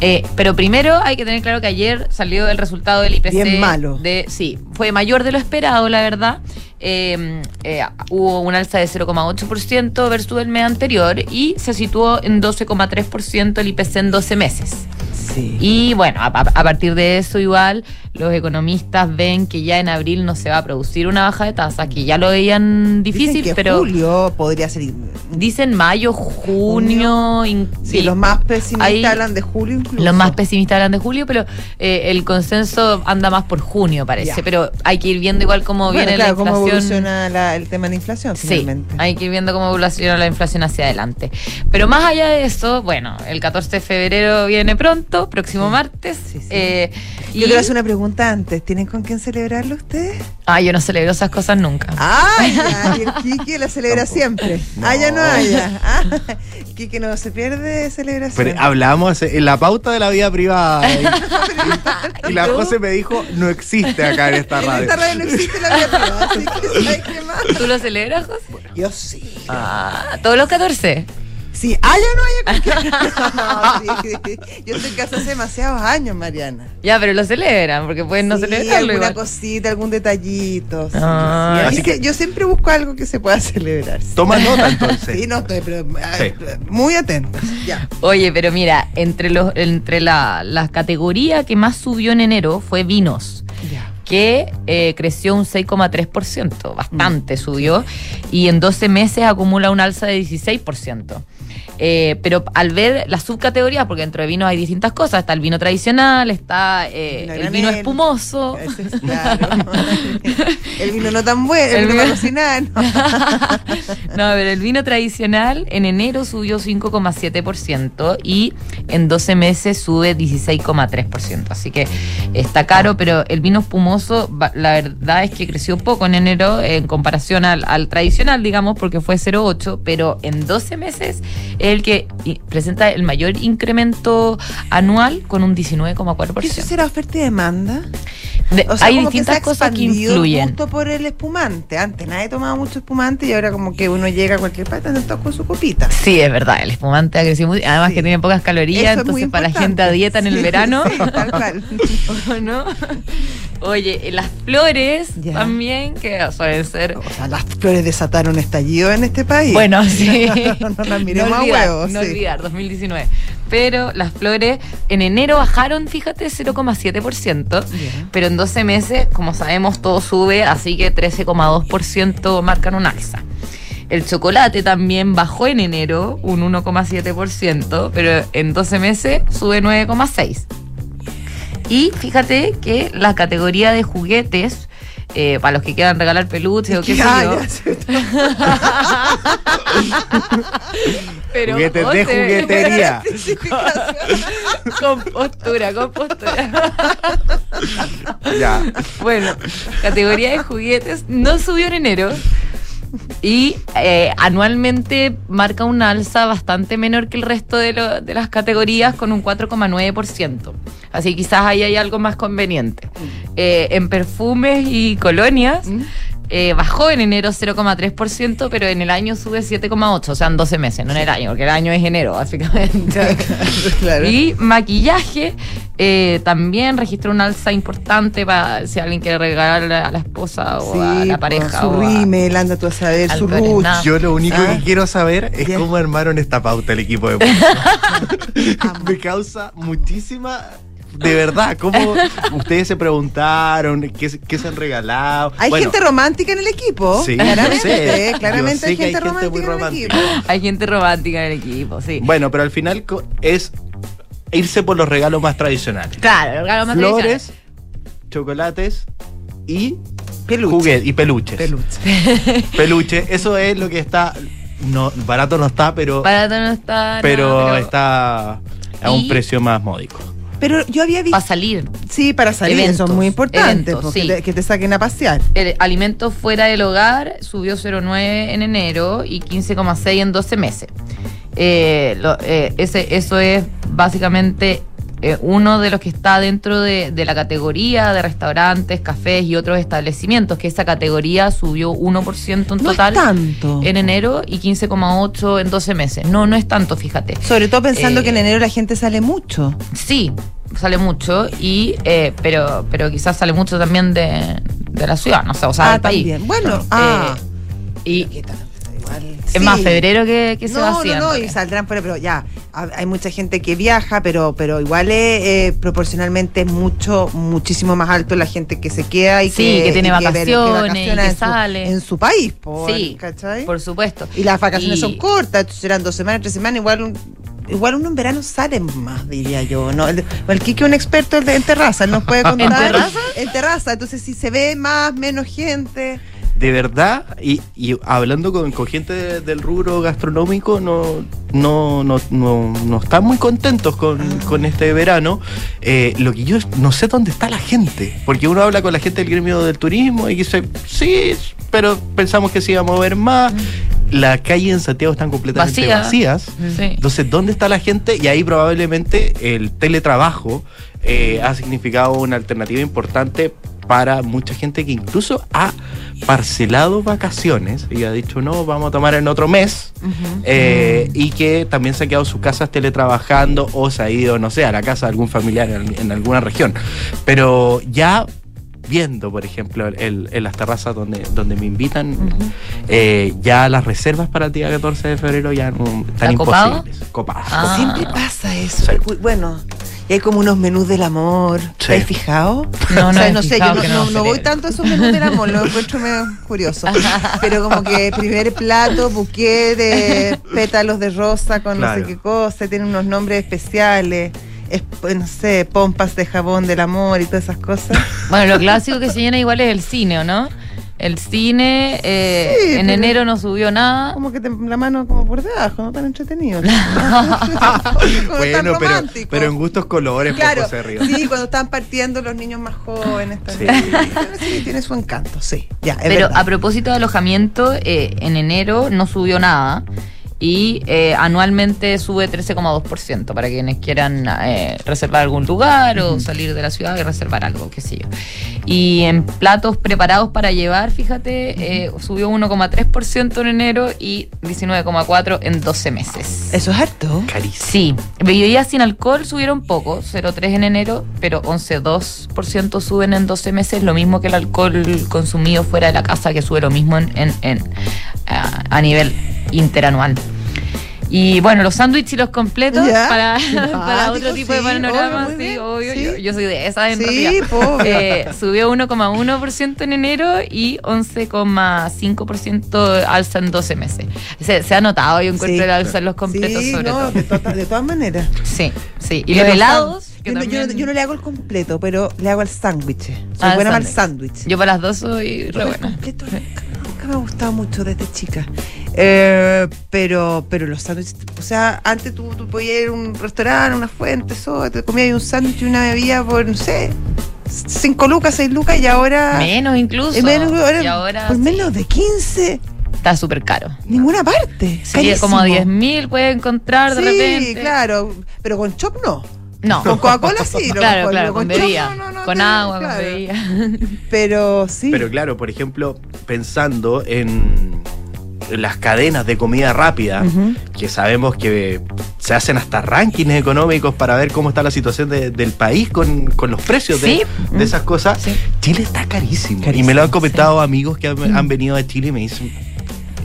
Eh, pero primero hay que tener claro que ayer salió el resultado del IPC. Bien malo. De, sí, fue mayor de lo esperado, la verdad. Eh, eh, hubo un alza de 0,8% versus el mes anterior y se situó en 12,3% el IPC en 12 meses. Sí. Y bueno, a, partir de eso igual los economistas ven que ya en abril no se va a producir una baja de tasas, que ya lo veían difícil, Dicen que pero julio podría ser. dicen mayo, junio, in- Sí, los más pesimistas hablan de julio incluso. los más pesimistas hablan de julio, pero eh, el consenso anda más por junio, parece. Pero hay que ir viendo igual cómo Bueno, viene claro, la cómo inflación. evoluciona la- el tema de la inflación Sí, hay que ir viendo cómo evoluciona la inflación hacia adelante. Pero más allá de eso, bueno, el 14 de febrero viene pronto, próximo martes. eh, y, Yo quiero hacer una pregunta antes. ¿Tienen con quién celebrarlo ustedes? Ah, yo no celebro esas cosas nunca. ¡Ay! ya, y el Kiki la celebra siempre. Haya no haya. Ah, Kiki no se pierde celebración. Pero hablamos en la pauta de la vida privada. Y, y la José me dijo, no existe acá en esta En radio. esta radio no existe la vida privada, así que ¿sabes qué más? ¿Tú lo celebras, José? Yo sí. Ah, ¿Todos los 14? Sí, haya no haya. con quién. No, sí. Yo estoy casada hace demasiados años, Mariana. Ya, pero lo celebran, porque pueden no Sí, celebrarlo alguna igual. cosita, algún detallito. Ah, sí. así Y que- yo siempre busco algo que se pueda celebrar. sí. Toma nota entonces. Sí, no estoy, pero ah, Sí. muy atenta. Ya. Oye, pero mira, entre los entre la, la categoría que más subió en enero fue vinos. Ya. que eh, creció un 6,3%, Mm. bastante subió, y en 12 meses acumula un alza de 16%. Eh, pero al ver las subcategorías, porque dentro de vino hay distintas cosas, está el vino tradicional, está eh, el vino espumoso. Es claro. el vino no tan bueno, el, El vino cocinar. No, pero el vino tradicional en enero subió 5,7% y en 12 meses sube 16,3%. Así que está caro, pero el vino espumoso, la verdad es que creció poco en enero en comparación al, al tradicional, digamos, porque fue 0,8, pero en 12 meses es el que presenta el mayor incremento anual con un ¿Y eso 19,4%. será oferta y demanda? De- O sea, hay como que se distintas cosas que influyen. gusto por el espumante. Antes nadie tomaba mucho espumante y ahora como que uno llega a cualquier parte sentado con su copita. Sí, es verdad, el espumante ha crecido mucho, además que tiene pocas calorías, Eso entonces para la gente a dieta en el verano. sí, tal cual. ¿O no? Oye, eh, las flores también, que suelen ser. O sea, las flores desataron estallido en este país. Bueno, sí. no, no las miremos olvidar, huevos. no sí. olvidar, 2019. Pero las flores en enero bajaron, fíjate, 0,7%, pero en 12 meses, como sabemos, todo sube, así que 13,2% marcan un alza. El chocolate también bajó en enero un 1,7%, pero en 12 meses sube 9,6%. Y fíjate que la categoría de juguetes, eh, para los que quieran regalar peluches o qué sé Ah, yo. Pero, Juguetes de José, juguetería. con postura, con postura. Ya. Bueno, categoría de juguetes no subió en enero y eh, anualmente marca una alza bastante menor que el resto de, lo- de las categorías con un 4,9%. Así que quizás ahí hay algo más conveniente. Eh, en perfumes y colonias eh, bajó en enero 0,3%, pero en el año sube 7,8%, o sea, en 12 meses, no en el año, porque el año es enero, básicamente. Claro. Y maquillaje eh, también registró un alza importante para si alguien quiere regalarle a la esposa o a la pareja. Su o a- rímel, anda tú a saber, su ruch. Yo lo único Ah. que quiero saber es cómo armaron esta pauta el equipo de. Me causa muchísima. De verdad, ¿cómo ustedes se preguntaron qué, se- qué se han regalado? Hay Bueno, gente romántica en el equipo. Sí, claramente, sé. eh, claramente hay gente, gente muy romántica en el equipo. Hay gente romántica en el equipo, sí. Bueno, pero al final es irse por los regalos más tradicionales. Claro, el regalo más Flores, chocolates y Peluche. juguetes y peluches. Peluche. Peluche, eso es lo que está. No, barato no está, pero, Barato no está. no, pero, está a un Y- precio más módico. Pero yo había visto. Para salir. Sí, para salir, Eventos, eso es muy importante. eventos, porque sí. te- que te saquen a pasear. El alimento fuera del hogar subió 0,9 en enero y 15,6 en 12 meses. Eh, lo- eh, ese, eso es básicamente eh, uno de los que está dentro de, de la categoría de restaurantes, cafés y otros establecimientos, que esa categoría subió 1% en No es total tanto. en enero y 15,8 en 12 meses. No, no es tanto, fíjate. Sobre todo pensando Eh, que en enero la gente sale mucho. Sí, sale mucho, y eh, pero, pero quizás sale mucho también de, de la ciudad, no sé, o sea, ah, del país. Bueno, Eh, ah. y ¿Qué es sí. más febrero que, que se va no, no, no, y saldrán fuera, pero ya, ha- hay mucha gente que viaja, pero, pero igual es, eh, proporcionalmente es mucho, muchísimo más alto la gente que se queda y Sí, que tiene y vacaciones, y vacaciona que en su- sale. en su país, po, Sí, ¿cachai? por supuesto. Y las vacaciones Y- son cortas, serán dos semanas, tres semanas, igual un- Igual uno en verano sale más, diría yo. ¿no? El, el Kike es un experto en, en terraza, él nos puede contar. terraza? En terraza, entonces si se ve más, menos gente. De verdad, y, y hablando con, con gente de- del rubro gastronómico, no, no, no, no, no están muy contentos con, con este verano. Eh, lo que yo no sé dónde está la gente, porque uno habla con la gente del gremio del turismo y dice, sí, pero pensamos que se iba a mover más. Las calles en Santiago están completamente Vacía. vacías. Sí. Entonces, ¿dónde está la gente? Y ahí probablemente el teletrabajo eh, ha significado una alternativa importante para mucha gente que incluso ha parcelado vacaciones y ha dicho, no, vamos a tomar en otro mes. eh, y que también se ha quedado en sus casas teletrabajando o se ha ido, no sé, a la casa de algún familiar en, en alguna región. Pero ya viendo, por ejemplo, el- en las terrazas donde, donde me invitan, eh, ya las reservas para el día 14 de febrero ya no, están imposibles. Copadas. Ah. Siempre pasa eso. Sí. Bueno, Y hay como unos menús del amor. ¿Te has fijado? No, o no sea, no sé, yo no, no- no no se voy tanto a esos menús del amor, lo encuentro medio curioso. Pero como que primer plato, buqué de pétalos de rosa con no sé qué cosa, tiene unos nombres especiales. Es, pues, no sé, pompas de jabón del amor y todas esas cosas. Bueno, lo clásico que se llena igual es el cine, ¿o no? El cine eh, Sí, en enero no subió nada. Como que te- la mano como por debajo, no tan entretenido. Tan Bueno, pero, pero en gustos colores, Claro, poco se sí, cuando están partiendo los niños más jóvenes Sí. también. Sí, sí, tiene su encanto, sí. Ya, es Pero verdad. a propósito de alojamiento, eh, en enero no subió nada y eh, anualmente sube 13,2% para quienes quieran eh, reservar algún lugar o salir de la ciudad y reservar algo, qué sé yo. Y en platos preparados para llevar, fíjate, eh, subió 1,3% en enero y 19,4% en 12 meses. Eso es harto. Carísimo. Sí, bebidas sin alcohol subieron poco, 0,3 en enero, pero 11,2% suben en 12 meses, lo mismo que el alcohol consumido fuera de la casa, que sube lo mismo en, en- en, a, a nivel interanual. Y bueno, los sándwiches y los completos Ya. para, para otro tipo de sí, panorama, obvio, sí, obvio, sí. Yo, yo soy de esas en Sí, realidad. Eh, subió 1,1% en enero y 11,5% alza en 12 meses. Se, se ha notado, yo encuentro el alza en los completos sobre no, todo. De, to- de todas maneras. Sí, sí. Y Pero los helados. Yo, no- yo no- también- yo no le hago el completo, pero le hago el sándwich. Soy Ah, buena para el sándwich. Yo para las dos soy re buena. Nunca, me ha gustado mucho desde chica. Eh, pero, pero los sándwiches, o sea, antes tú, tú podías ir a un restaurante, una fuente, eso, te comías un sándwich y una bebida por, no sé, 5 lucas, 6 lucas y ahora. Menos incluso. Eh, menos, ahora, y ahora por sí, menos de 15, está súper caro. ninguna parte. Sí, como Carísimo. 10 mil puede encontrar de Sí, repente. claro, pero con chop no. No. Con Coca-Cola sí, no, claro, con- claro, con, con chop bebida. no, no, no con agua, claro. con bebida. Pero sí. Pero claro, por ejemplo, pensando en las cadenas de comida rápida, que sabemos que se hacen hasta rankings económicos para ver cómo está la situación de- del país con, con los precios de, Sí. de esas cosas, Sí. Chile está carísimo. Y me lo han comentado amigos que han, han venido de Chile y me dicen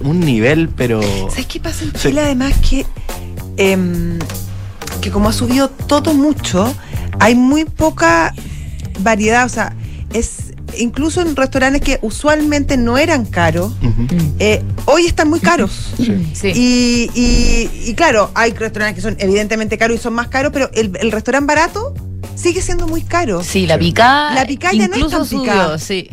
un nivel, pero... ¿Sabes qué pasa en Sí. Chile? Además que, em, que como ha subido todo mucho, hay muy poca variedad. O sea, es incluso en restaurantes que usualmente no eran caros, Ujú. eh, hoy están muy caros. Sí. Y, y- y claro, hay restaurantes que son evidentemente caros y son más caros, pero el, el restaurante barato sigue siendo muy caro. Sí, la picada. La picada ya no es tan subió, picada. sí.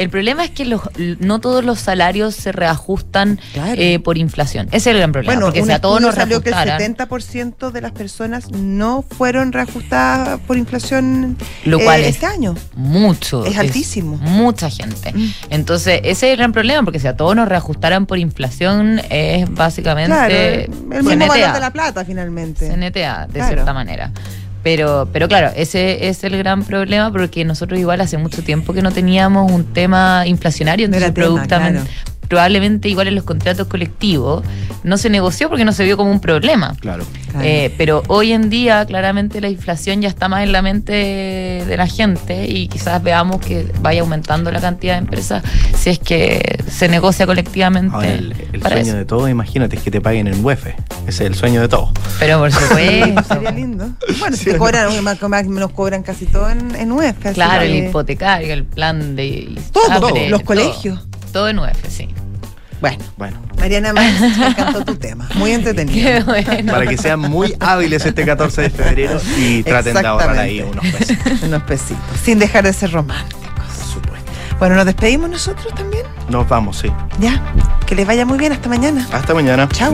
El problema es que los, no todos los salarios se reajustan Claro. eh, por inflación. Ese es el gran problema. Bueno, porque un si a todos nos salió que el reajustaran, 70% de las personas no fueron reajustadas por inflación Lo eh, cual es este año. mucho. Es altísimo. Mucha gente. Mm. Entonces, ese es el gran problema, porque si a todos nos reajustaran por inflación, es básicamente. Claro, el mismo CNTA. valor de la plata finalmente. CNTA, de Claro. cierta manera. Pero, pero claro, ese es el gran problema porque nosotros igual hace mucho tiempo que no teníamos un tema inflacionario, No era tema, claro. Probablemente igual en los contratos colectivos no se negoció porque no se vio como un problema. Claro. Claro. Eh, pero hoy en día claramente la inflación ya está más en la mente de la gente y quizás veamos que vaya aumentando la cantidad de empresas si es que se negocia colectivamente. Ahora, el, el para sueño eso. de todo, imagínate, es que te paguen en UEF. Ese es el sueño de todo. Pero por supuesto. Sería lindo. Bueno, si te cobran, más, más- nos cobran casi todo en, en UEF. Claro, el hipotecario, el plan de Todo, todo, los todo. colegios. Todo en UF, sí. Bueno, Bueno, Mariana Más, me encantó tu tema. Muy entretenido. Qué bueno. para que sean muy hábiles este 14 de febrero y traten de ahorrar ahí unos pesos. Unos pesitos. Sin dejar de ser románticos. Por supuesto. Bueno, nos despedimos nosotros también. Nos vamos, sí. Ya. Que les vaya muy bien. Hasta mañana. Hasta mañana. Chao.